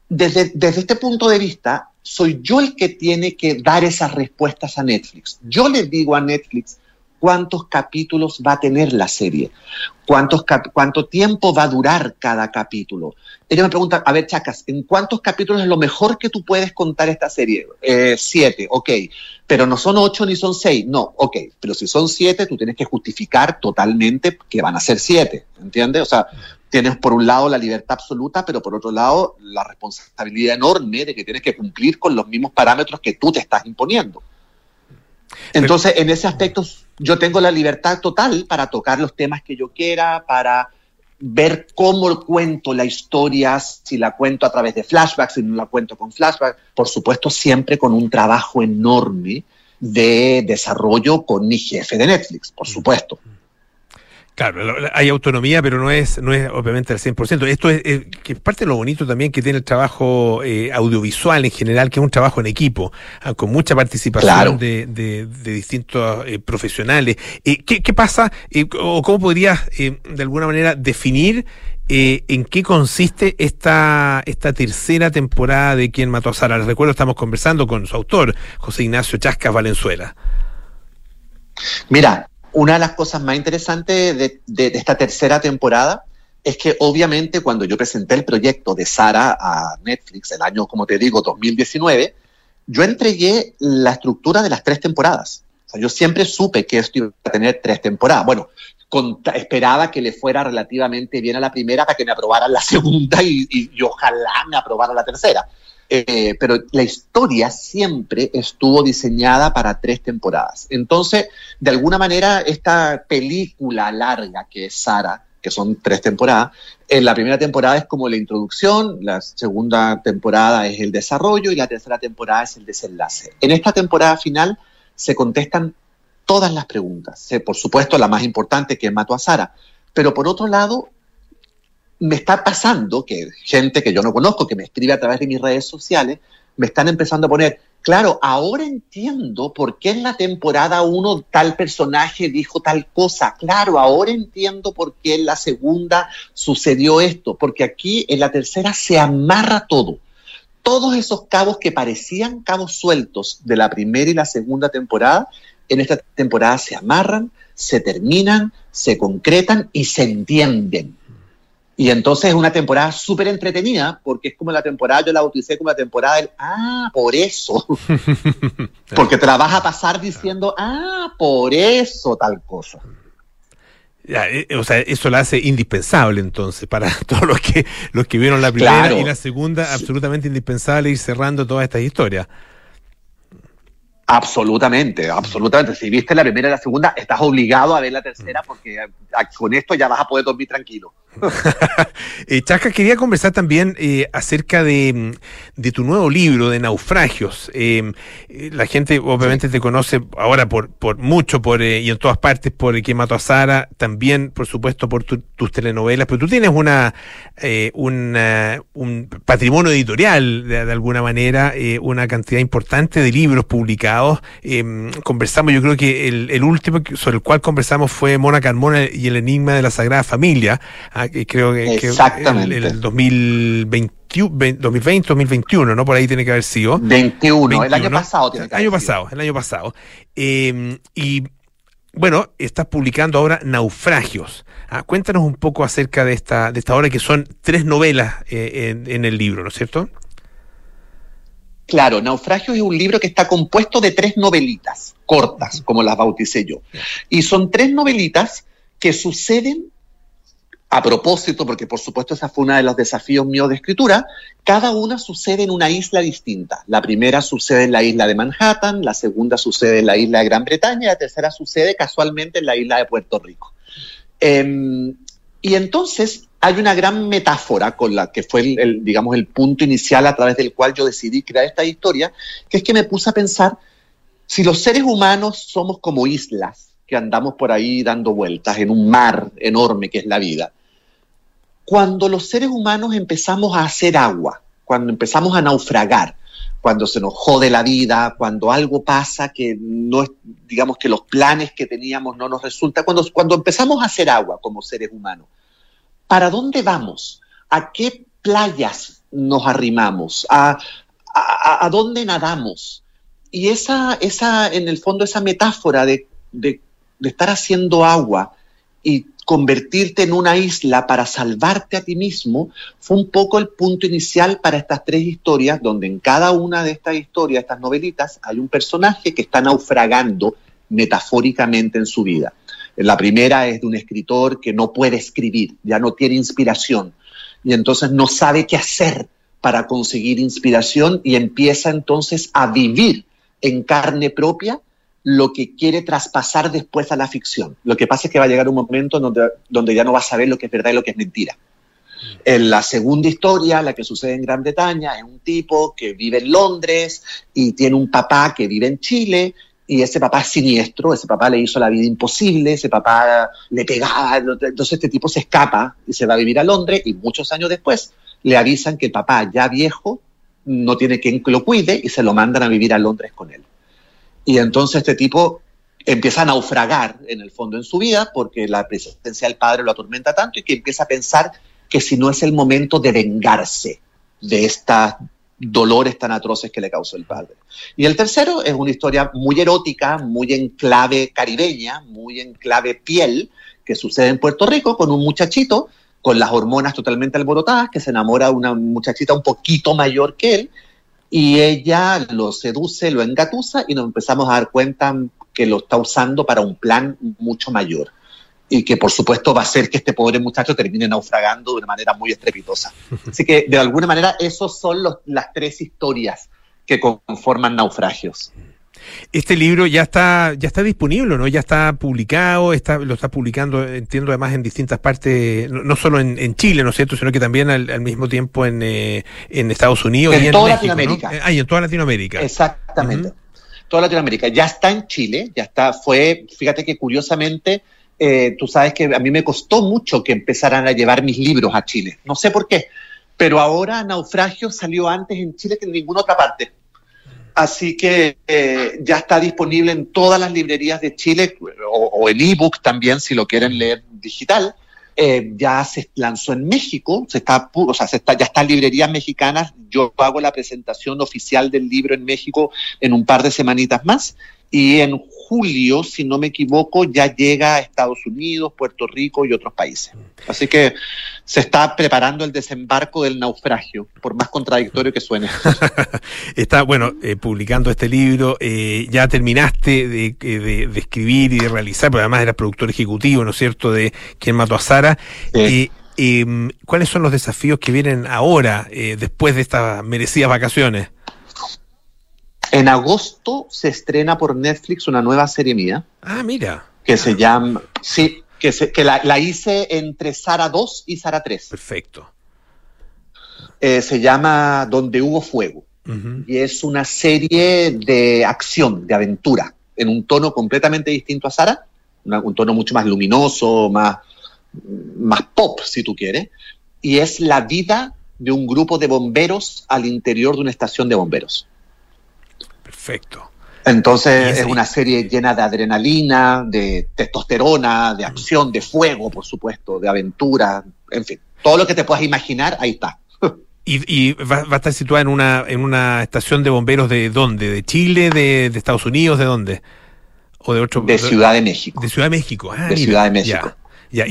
desde, desde este punto de vista, soy yo el que tiene que dar esas respuestas a Netflix. Yo le digo a Netflix cuántos capítulos va a tener la serie, cuántos cuánto tiempo va a durar cada capítulo. Ella me pregunta, a ver, Chacas, ¿en cuántos capítulos es lo mejor que tú puedes contar esta serie? Eh, siete, ok, pero no son ocho ni son seis, no, ok, pero si son siete, tú tienes que justificar totalmente que van a ser siete, ¿entiendes? O sea, tienes por un lado la libertad absoluta, pero por otro lado la responsabilidad enorme de que tienes que cumplir con los mismos parámetros que tú te estás imponiendo. Entonces, en ese aspecto, yo tengo la libertad total para tocar los temas que yo quiera, para ver cómo cuento la historia, si la cuento a través de flashbacks, si no la cuento con flashbacks, por supuesto siempre con un trabajo enorme de desarrollo con mi jefe de Netflix, por supuesto. Claro, hay autonomía, pero no es, no es obviamente al 100%. Esto es, que parte de lo bonito también que tiene el trabajo eh, audiovisual en general, que es un trabajo en equipo, ah, con mucha participación de, de, distintos eh, profesionales. Eh, ¿qué, ¿qué, pasa o cómo podrías de alguna manera definir en qué consiste esta, esta tercera temporada de Quien mató a Sara? Les recuerdo, estamos conversando con su autor, José Ignacio Chascas Valenzuela. Mira, una de las cosas más interesantes de, esta tercera temporada es que obviamente cuando yo presenté el proyecto de Sara a Netflix, el año, como te digo, 2019, yo entregué la estructura de las tres temporadas. O sea, yo siempre supe que esto iba a tener tres temporadas. Bueno, esperaba que le fuera relativamente bien a la primera para que me aprobaran la segunda y, y ojalá me aprobara la tercera. Eh, pero la historia siempre estuvo diseñada para tres temporadas. Entonces, de alguna manera, esta película larga que es Sara, que son tres temporadas, en la primera temporada es como la introducción, la segunda temporada es el desarrollo y la tercera temporada es el desenlace. En esta temporada final se contestan todas las preguntas. Por supuesto, la más importante que mató a Sara. Pero por otro lado, me está pasando que gente que yo no conozco, que me escribe a través de mis redes sociales, me están empezando a poner, claro, ahora entiendo por qué en la temporada 1 tal personaje dijo tal cosa, claro, ahora entiendo por qué en la segunda sucedió esto, porque aquí en la tercera se amarra todo. Todos esos cabos que parecían cabos sueltos de la primera y la segunda temporada, en esta temporada se amarran, se terminan, se concretan y se entienden. Y entonces es una temporada súper entretenida, porque es como la temporada, yo la bauticé como la temporada del, ah, por eso. porque te la vas a pasar diciendo, ah, por eso tal cosa. Eh, o sea, eso la hace indispensable entonces para todos los que los que vieron la primera y la segunda, absolutamente indispensable ir cerrando toda esta historia. Absolutamente, absolutamente. Si viste la primera y la segunda, estás obligado a ver la tercera porque con esto ya vas a poder dormir tranquilo. eh, quería conversar también eh, acerca de, tu nuevo libro de naufragios. Em, eh, la gente obviamente te conoce ahora por, por mucho por, eh, y en todas partes por el que mató a Sara, también por supuesto por tus telenovelas, pero tú tienes una, un patrimonio editorial de, alguna manera, una cantidad importante de libros publicados. Em, conversamos, yo creo que el, el, último sobre el cual conversamos fue Mona Carmona y el enigma de la Sagrada Familia. Ah, creo que, Exactamente. el, 2020 2021, ¿no? Por ahí tiene que haber sido. 21, el año pasado tiene que haber año pasado, el año pasado. Eh, y bueno, estás publicando ahora Naufragios. Ah, cuéntanos un poco acerca de esta, de esta obra que son tres novelas eh, en, el libro, ¿no es cierto? Claro, Naufragios es un libro que está compuesto de tres novelitas cortas, como las bauticé yo. Y son tres novelitas que suceden a propósito, porque por supuesto esa fue uno de los desafíos míos de escritura, cada una sucede en una isla distinta. La primera sucede en la isla de Manhattan, la segunda sucede en la isla de Gran Bretaña la tercera sucede casualmente en la isla de Puerto Rico. Em, y entonces hay una gran metáfora con la que fue el, digamos, el punto inicial a través del cual yo decidí crear esta historia, que es que me puse a pensar, si los seres humanos somos como islas, que andamos por ahí dando vueltas en un mar enorme que es la vida, cuando los seres humanos empezamos a hacer agua, cuando empezamos a naufragar, cuando se nos jode la vida, cuando algo pasa que no es, digamos que los planes que teníamos no nos resulta, cuando, cuando empezamos a hacer agua como seres humanos, ¿para dónde vamos? ¿A qué playas nos arrimamos? ¿A, dónde nadamos? Y esa, esa, en el fondo, esa metáfora de de estar haciendo agua y convertirte en una isla para salvarte a ti mismo, fue un poco el punto inicial para estas tres historias, donde en cada una de estas historias, estas novelitas, hay un personaje que está naufragando metafóricamente en su vida. La primera es de un escritor que no puede escribir, ya no tiene inspiración, y entonces no sabe qué hacer para conseguir inspiración y empieza entonces a vivir en carne propia lo que quiere traspasar después a la ficción. Lo que pasa es que va a llegar un momento donde, donde ya no va a saber lo que es verdad y lo que es mentira. En la segunda historia, la que sucede en Gran Bretaña, es un tipo que vive en Londres y tiene un papá que vive en Chile y ese papá es siniestro, ese papá le hizo la vida imposible, ese papá le pegaba, entonces este tipo se escapa y se va a vivir a Londres y muchos años después le avisan que el papá ya viejo no tiene quien lo cuide y se lo mandan a vivir a Londres con él. Y entonces este tipo empieza a naufragar en el fondo en su vida porque la presencia del padre lo atormenta tanto y que empieza a pensar que si no es el momento de vengarse de estos dolores tan atroces que le causó el padre. Y el tercero es una historia muy erótica, muy en clave caribeña, muy en clave piel, que sucede en Puerto Rico con un muchachito con las hormonas totalmente alborotadas, que se enamora de una muchachita un poquito mayor que él, y ella lo seduce, lo engatusa y nos empezamos a dar cuenta que lo está usando para un plan mucho mayor y que por supuesto va a hacer que este pobre muchacho termine naufragando de una manera muy estrepitosa. Así que de alguna manera esos son los, las tres historias que conforman naufragios. Este libro ya está, ya está disponible, ¿no? Ya está publicado, está, lo está publicando, entiendo, además en distintas partes, no, solo en, Chile, ¿no es cierto?, sino que también al, mismo tiempo en, eh, en Estados Unidos en y en toda México, Latinoamérica. ¿no? Ah, y en toda Latinoamérica. Exactamente. Toda Latinoamérica. Ya está en Chile, ya está, fue, fíjate que curiosamente, eh, tú sabes que a mí me costó mucho que empezaran a llevar mis libros a Chile. No sé por qué, pero ahora Naufragio salió antes en Chile que en ninguna otra parte. Así que eh, ya está disponible en todas las librerías de Chile o, el ebook también, si lo quieren leer digital. Eh, ya se lanzó en México, se está, o sea, se está, ya está en librerías mexicanas. Yo hago la presentación oficial del libro en México en un par de semanitas más. Y en julio, si no me equivoco, ya llega a Estados Unidos, Puerto Rico y otros países. Así que se está preparando el desembarco del naufragio, por más contradictorio que suene. está, bueno, eh, publicando este libro, eh, ya terminaste de, de, escribir y de realizar, pero además eras productor ejecutivo, ¿no es cierto?, de Quien mató a Sara. Eh, ¿Cuáles son los desafíos que vienen ahora, después de estas merecidas vacaciones? En agosto se estrena por Netflix una nueva serie mía. Ah, mira. Que se llama. Sí, que, se, que la, hice entre Sara 2 y Sara 3. Perfecto. Eh, se llama Donde hubo fuego. Y es una serie de acción, de aventura, en un tono completamente distinto a Sara. un tono mucho más luminoso, más, más pop, si tú quieres. Y es la vida de un grupo de bomberos al interior de una estación de bomberos. Perfecto. Entonces es una serie llena de adrenalina, de testosterona, de acción, de fuego, por supuesto, de aventura, en fin, todo lo que te puedas imaginar, ahí está. ¿Y, va, a estar situada en una, en una estación de bomberos de dónde? ¿De Chile? ¿De, Estados Unidos? ¿De dónde? ¿O de otro? De Ciudad de México. De Ciudad de México, ah, De Ciudad de México.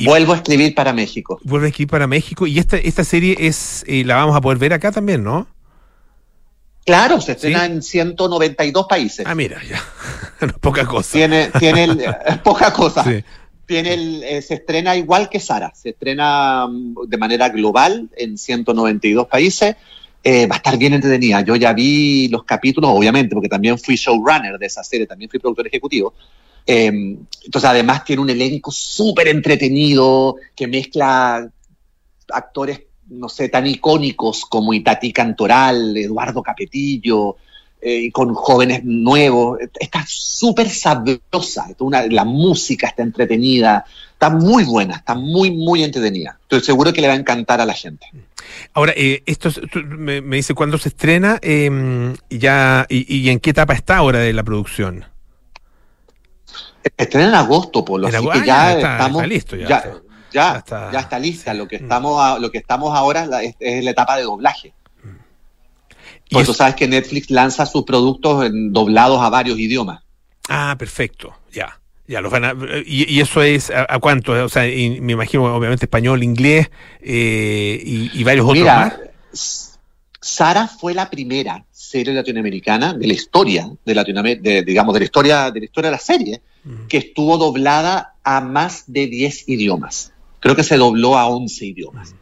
Vuelvo a escribir para México. Vuelvo a escribir para México. Y esta, esta serie es, eh, la vamos a poder ver acá también, ¿no? Claro, se estrena en 192 países. Ah, mira, ya. poca cosa. Tiene, tiene poca cosa. Tiene el, eh, se estrena igual que Sara, se estrena mm, de manera global en 192 países. Eh, va a estar bien entretenida. Yo ya vi los capítulos, obviamente, porque también fui showrunner de esa serie, también fui productor ejecutivo. Em, entonces, además, tiene un elenco súper entretenido que mezcla actores no sé, tan icónicos como Itati Cantoral, Eduardo Capetillo, eh, con jóvenes nuevos. Está súper sabrosa, la música está entretenida, está muy buena, está muy, muy entretenida. Estoy seguro que le va a encantar a la gente. Ahora, eh, esto me, dice cuándo se estrena em, ya, y, en qué etapa está ahora de la producción. Estrena en agosto, por lo que ah, ya, estamos. listo, ya ya, está, ya está lista. Lo que mm. estamos, lo que estamos ahora es, la etapa de doblaje. Porque tú sabes que Netflix lanza sus productos en, doblados a varios idiomas. Ah, perfecto, ya. Ya, los van a, y, y eso es a, a cuánto? O sea, y me imagino obviamente español, inglés eh, y, y varios otros Mira, más. Sara fue la primera serie latinoamericana de la historia de Latinoamérica, de, digamos, de la historia de la historia de la serie, que estuvo doblada a más de 10 idiomas. Creo que se dobló a 11 idiomas.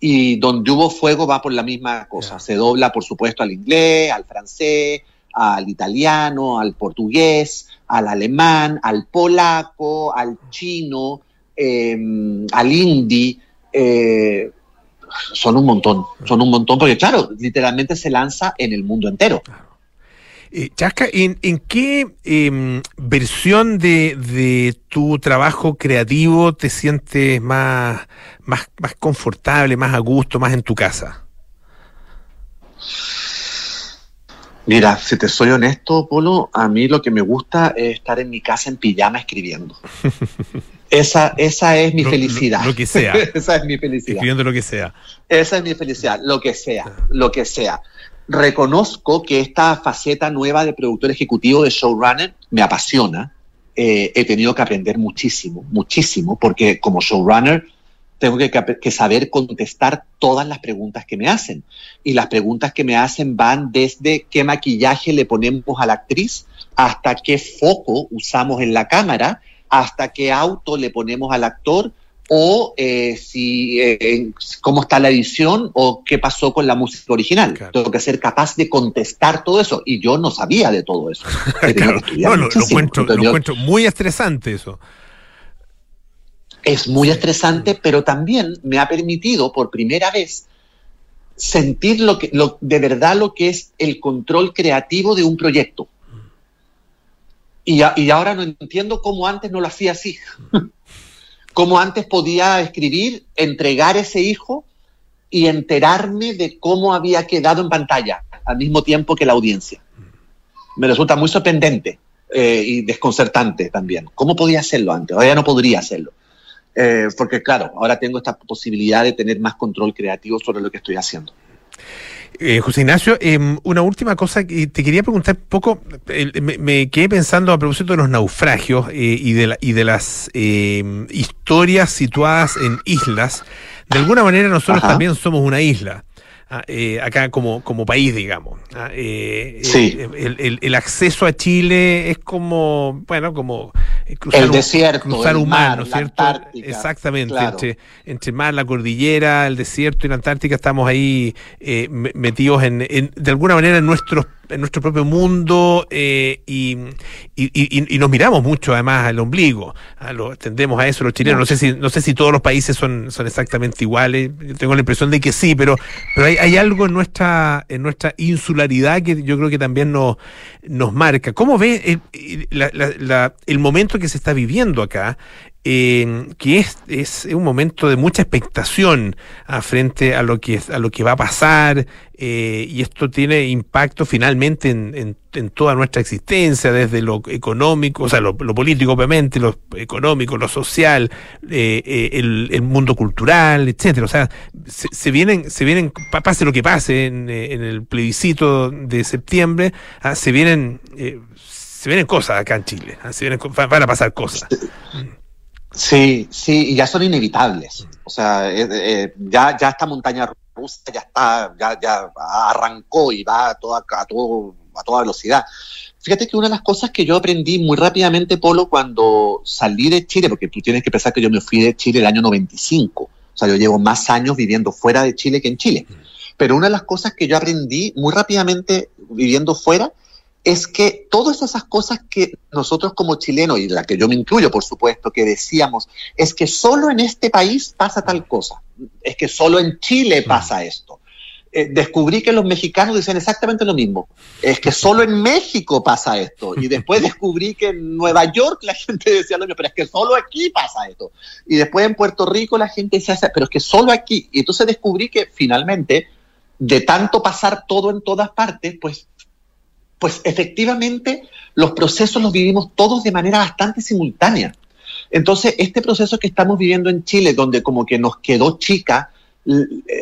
Y Donde hubo fuego va por la misma cosa. Se dobla, por supuesto, al inglés, al francés, al italiano, al portugués, al alemán, al polaco, al chino, eh, al hindi. eh, son un montón, son un montón, porque claro, literalmente se lanza en el mundo entero. Eh, Chasca, ¿en, en qué em, versión de, de tu trabajo creativo te sientes más, más, más confortable, más a gusto, más en tu casa? Mira, si te soy honesto, Polo, a mí lo que me gusta es estar en mi casa en pijama escribiendo. Esa, esa es mi Lo- lo- felicidad. lo que sea. esa es mi felicidad. Escribiendo lo que sea. Esa es mi felicidad, lo que sea, lo que sea. Reconozco que esta faceta nueva de productor ejecutivo de showrunner me apasiona. Eh, he tenido que aprender muchísimo, muchísimo, porque como showrunner tengo que, que- saber contestar todas las preguntas que me hacen. Y las preguntas que me hacen van desde qué maquillaje le ponemos a la actriz, hasta qué foco usamos en la cámara, hasta qué auto le ponemos al actor, o eh, si eh, cómo está la edición o qué pasó con la música original. Tengo que ser capaz de contestar todo eso. Y yo no sabía de todo eso. No, lo, lo encuentro, Entonces, lo yo- encuentro muy estresante eso. es muy estresante, pero también me ha permitido por primera vez sentir lo que, lo, de verdad lo que es el control creativo de un proyecto. Y, a- y ahora no entiendo cómo antes no lo hacía así. Cómo antes podía escribir, entregar ese hijo y enterarme de cómo había quedado en pantalla al mismo tiempo que la audiencia. Me resulta muy sorprendente eh, y desconcertante también. ¿Cómo podía hacerlo antes? Ahora ya no podría hacerlo. Eh, porque claro, ahora tengo esta posibilidad de tener más control creativo sobre lo que estoy haciendo. Eh, José Ignacio, em, una última cosa que te quería preguntar un poco, eh, me, me quedé pensando a propósito de los naufragios eh, y, de la- y de las em, historias situadas en islas. De alguna manera nosotros Ajá. también somos una isla. ah, eh, acá como, como país, digamos. ah, eh, Sí. el, el- el acceso a Chile es como, bueno, como cruzar El desierto, cruzar el mar, mar, ¿no es la cierto? Exactamente, claro. entre, entre mar, la cordillera, el desierto y la Antártica estamos ahí eh, me- metidos en, en- de alguna manera en nuestro, en nuestro propio mundo eh, y, y- y- y nos miramos mucho además al ombligo. Ah, lo- tendemos a eso los chilenos. No sé si, no sé si todos los países son, son exactamente iguales. Yo tengo la impresión de que sí, pero, pero hay, hay algo en nuestra, en nuestra insularidad que yo creo que también nos, nos marca. ¿Cómo ve el, el- la- la- la- el momento que se está viviendo acá? que es, es un momento de mucha expectación a frente a lo que a lo que va a pasar eh, y esto tiene impacto finalmente en, en- toda nuestra existencia desde lo económico o sea lo, político obviamente lo económico lo social eh, eh, el, el mundo cultural etcétera o sea se, vienen se vienen pa- pase lo que pase en, el plebiscito de septiembre ah, se vienen se vienen cosas acá en Chile ah, se vienen van a pasar cosas Sí, sí, y ya son inevitables. O sea, eh, eh, ya, ya esta montaña rusa ya está, ya, ya arrancó y va a toda, a, todo, a toda velocidad. Fíjate que una de las cosas que yo aprendí muy rápidamente, Polo, cuando salí de Chile, porque tú tienes que pensar que yo me fui de Chile el año 95, o sea, yo llevo más años viviendo fuera de Chile que en Chile. Pero una de las cosas que yo aprendí muy rápidamente viviendo fuera es que todas esas cosas que nosotros como chilenos, y la que yo me incluyo, por supuesto, que decíamos, es que solo en este país pasa tal cosa, es que solo en Chile pasa esto. Eh, descubrí que los mexicanos dicen exactamente lo mismo, es que solo en México pasa esto, y después descubrí que en Nueva York la gente decía lo mismo, pero es que solo aquí pasa esto, y después en Puerto Rico la gente decía, pero es que solo aquí, y entonces descubrí que finalmente, de tanto pasar todo en todas partes, pues pues efectivamente los procesos los vivimos todos de manera bastante simultánea. Entonces, este proceso que estamos viviendo en Chile, donde como que nos quedó chica eh,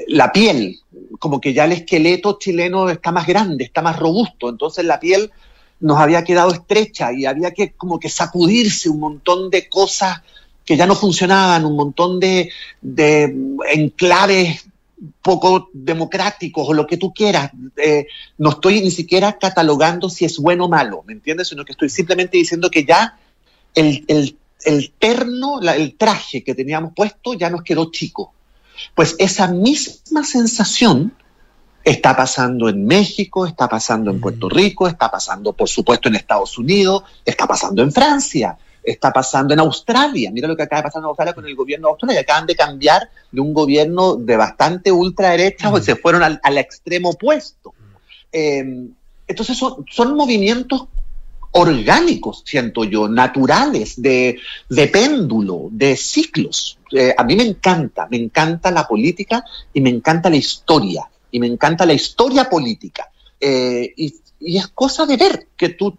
la piel, como que ya el esqueleto chileno está más grande, está más robusto, entonces la piel nos había quedado estrecha y había que como que sacudirse un montón de cosas que ya no funcionaban, un montón de, de enclaves poco democráticos o lo que tú quieras. Eh, no estoy ni siquiera catalogando si es bueno o malo, ¿me entiendes? Sino que estoy simplemente diciendo que ya el, el, el terno, la, el traje que teníamos puesto ya nos quedó chico. Pues esa misma sensación está pasando en México, está pasando en Puerto Rico, está pasando, por supuesto, en Estados Unidos, está pasando en Francia está pasando en Australia. Mira lo que acaba de pasar en Australia con el gobierno de Australia. Acaban de cambiar de un gobierno de bastante ultraderecha, pues se fueron al, al extremo opuesto. Eh, entonces son, son movimientos orgánicos, siento yo, naturales, de, de péndulo, de ciclos. Eh, a mí me encanta, me encanta la política y me encanta la historia, y me encanta la historia política. Eh, y, y, es cosa de ver que tú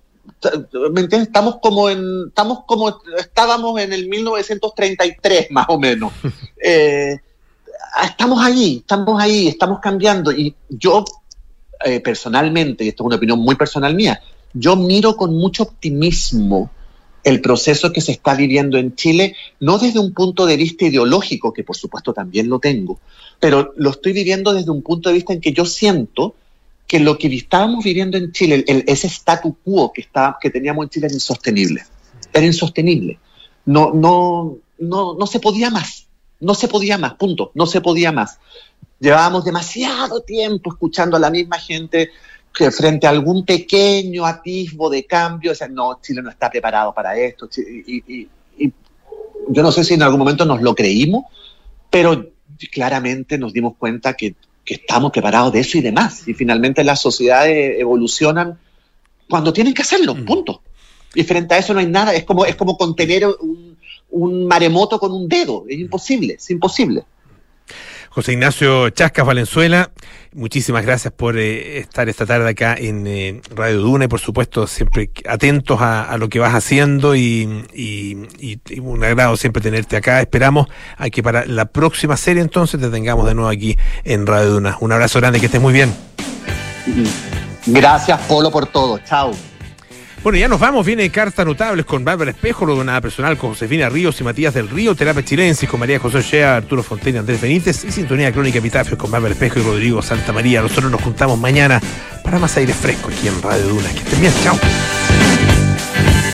¿me entiendes? Estamos como en, estamos como estábamos en el 1933 más o menos. Eh, estamos ahí, estamos ahí, estamos cambiando y yo eh, personalmente, y esto es una opinión muy personal mía, yo miro con mucho optimismo el proceso que se está viviendo en Chile, no desde un punto de vista ideológico, que por supuesto también lo tengo, pero lo estoy viviendo desde un punto de vista en que yo siento que lo que estábamos viviendo en Chile, el, ese statu quo que, está, que teníamos en Chile era insostenible. Era insostenible. No, no, no, no se podía más. No se podía más, punto. No se podía más. Llevábamos demasiado tiempo escuchando a la misma gente que frente a algún pequeño atisbo de cambio, decían, no, Chile no está preparado para esto. Y, y, y, yo no sé si en algún momento nos lo creímos, pero claramente nos dimos cuenta que que estamos preparados de eso y demás. Y finalmente las sociedades evolucionan cuando tienen que hacerlo, punto. Y frente a eso no hay nada, es como, es como contener un, un maremoto con un dedo, es imposible, es imposible. José Ignacio Chascas Valenzuela, muchísimas gracias por eh, estar esta tarde acá en eh, Radio Duna y por supuesto siempre atentos a, lo que vas haciendo y, y, y, un agrado siempre tenerte acá. Esperamos a que para la próxima serie entonces te tengamos de nuevo aquí en Radio Duna. Un abrazo grande, que estés muy bien. Gracias Polo por todo, chao. Bueno, ya nos vamos. Viene Cartas Notables con Bárbara Espejo, luego nada personal con Josefina Ríos y Matías del Río, Terapia Chilensis con María José Shea, Arturo Fontaine, Andrés Benítez y Sintonía Crónica Epitafios con Bárbara Espejo y Rodrigo Santa María. Nosotros nos juntamos mañana para más aire fresco aquí en Radio Duna. Que estén bien, chao.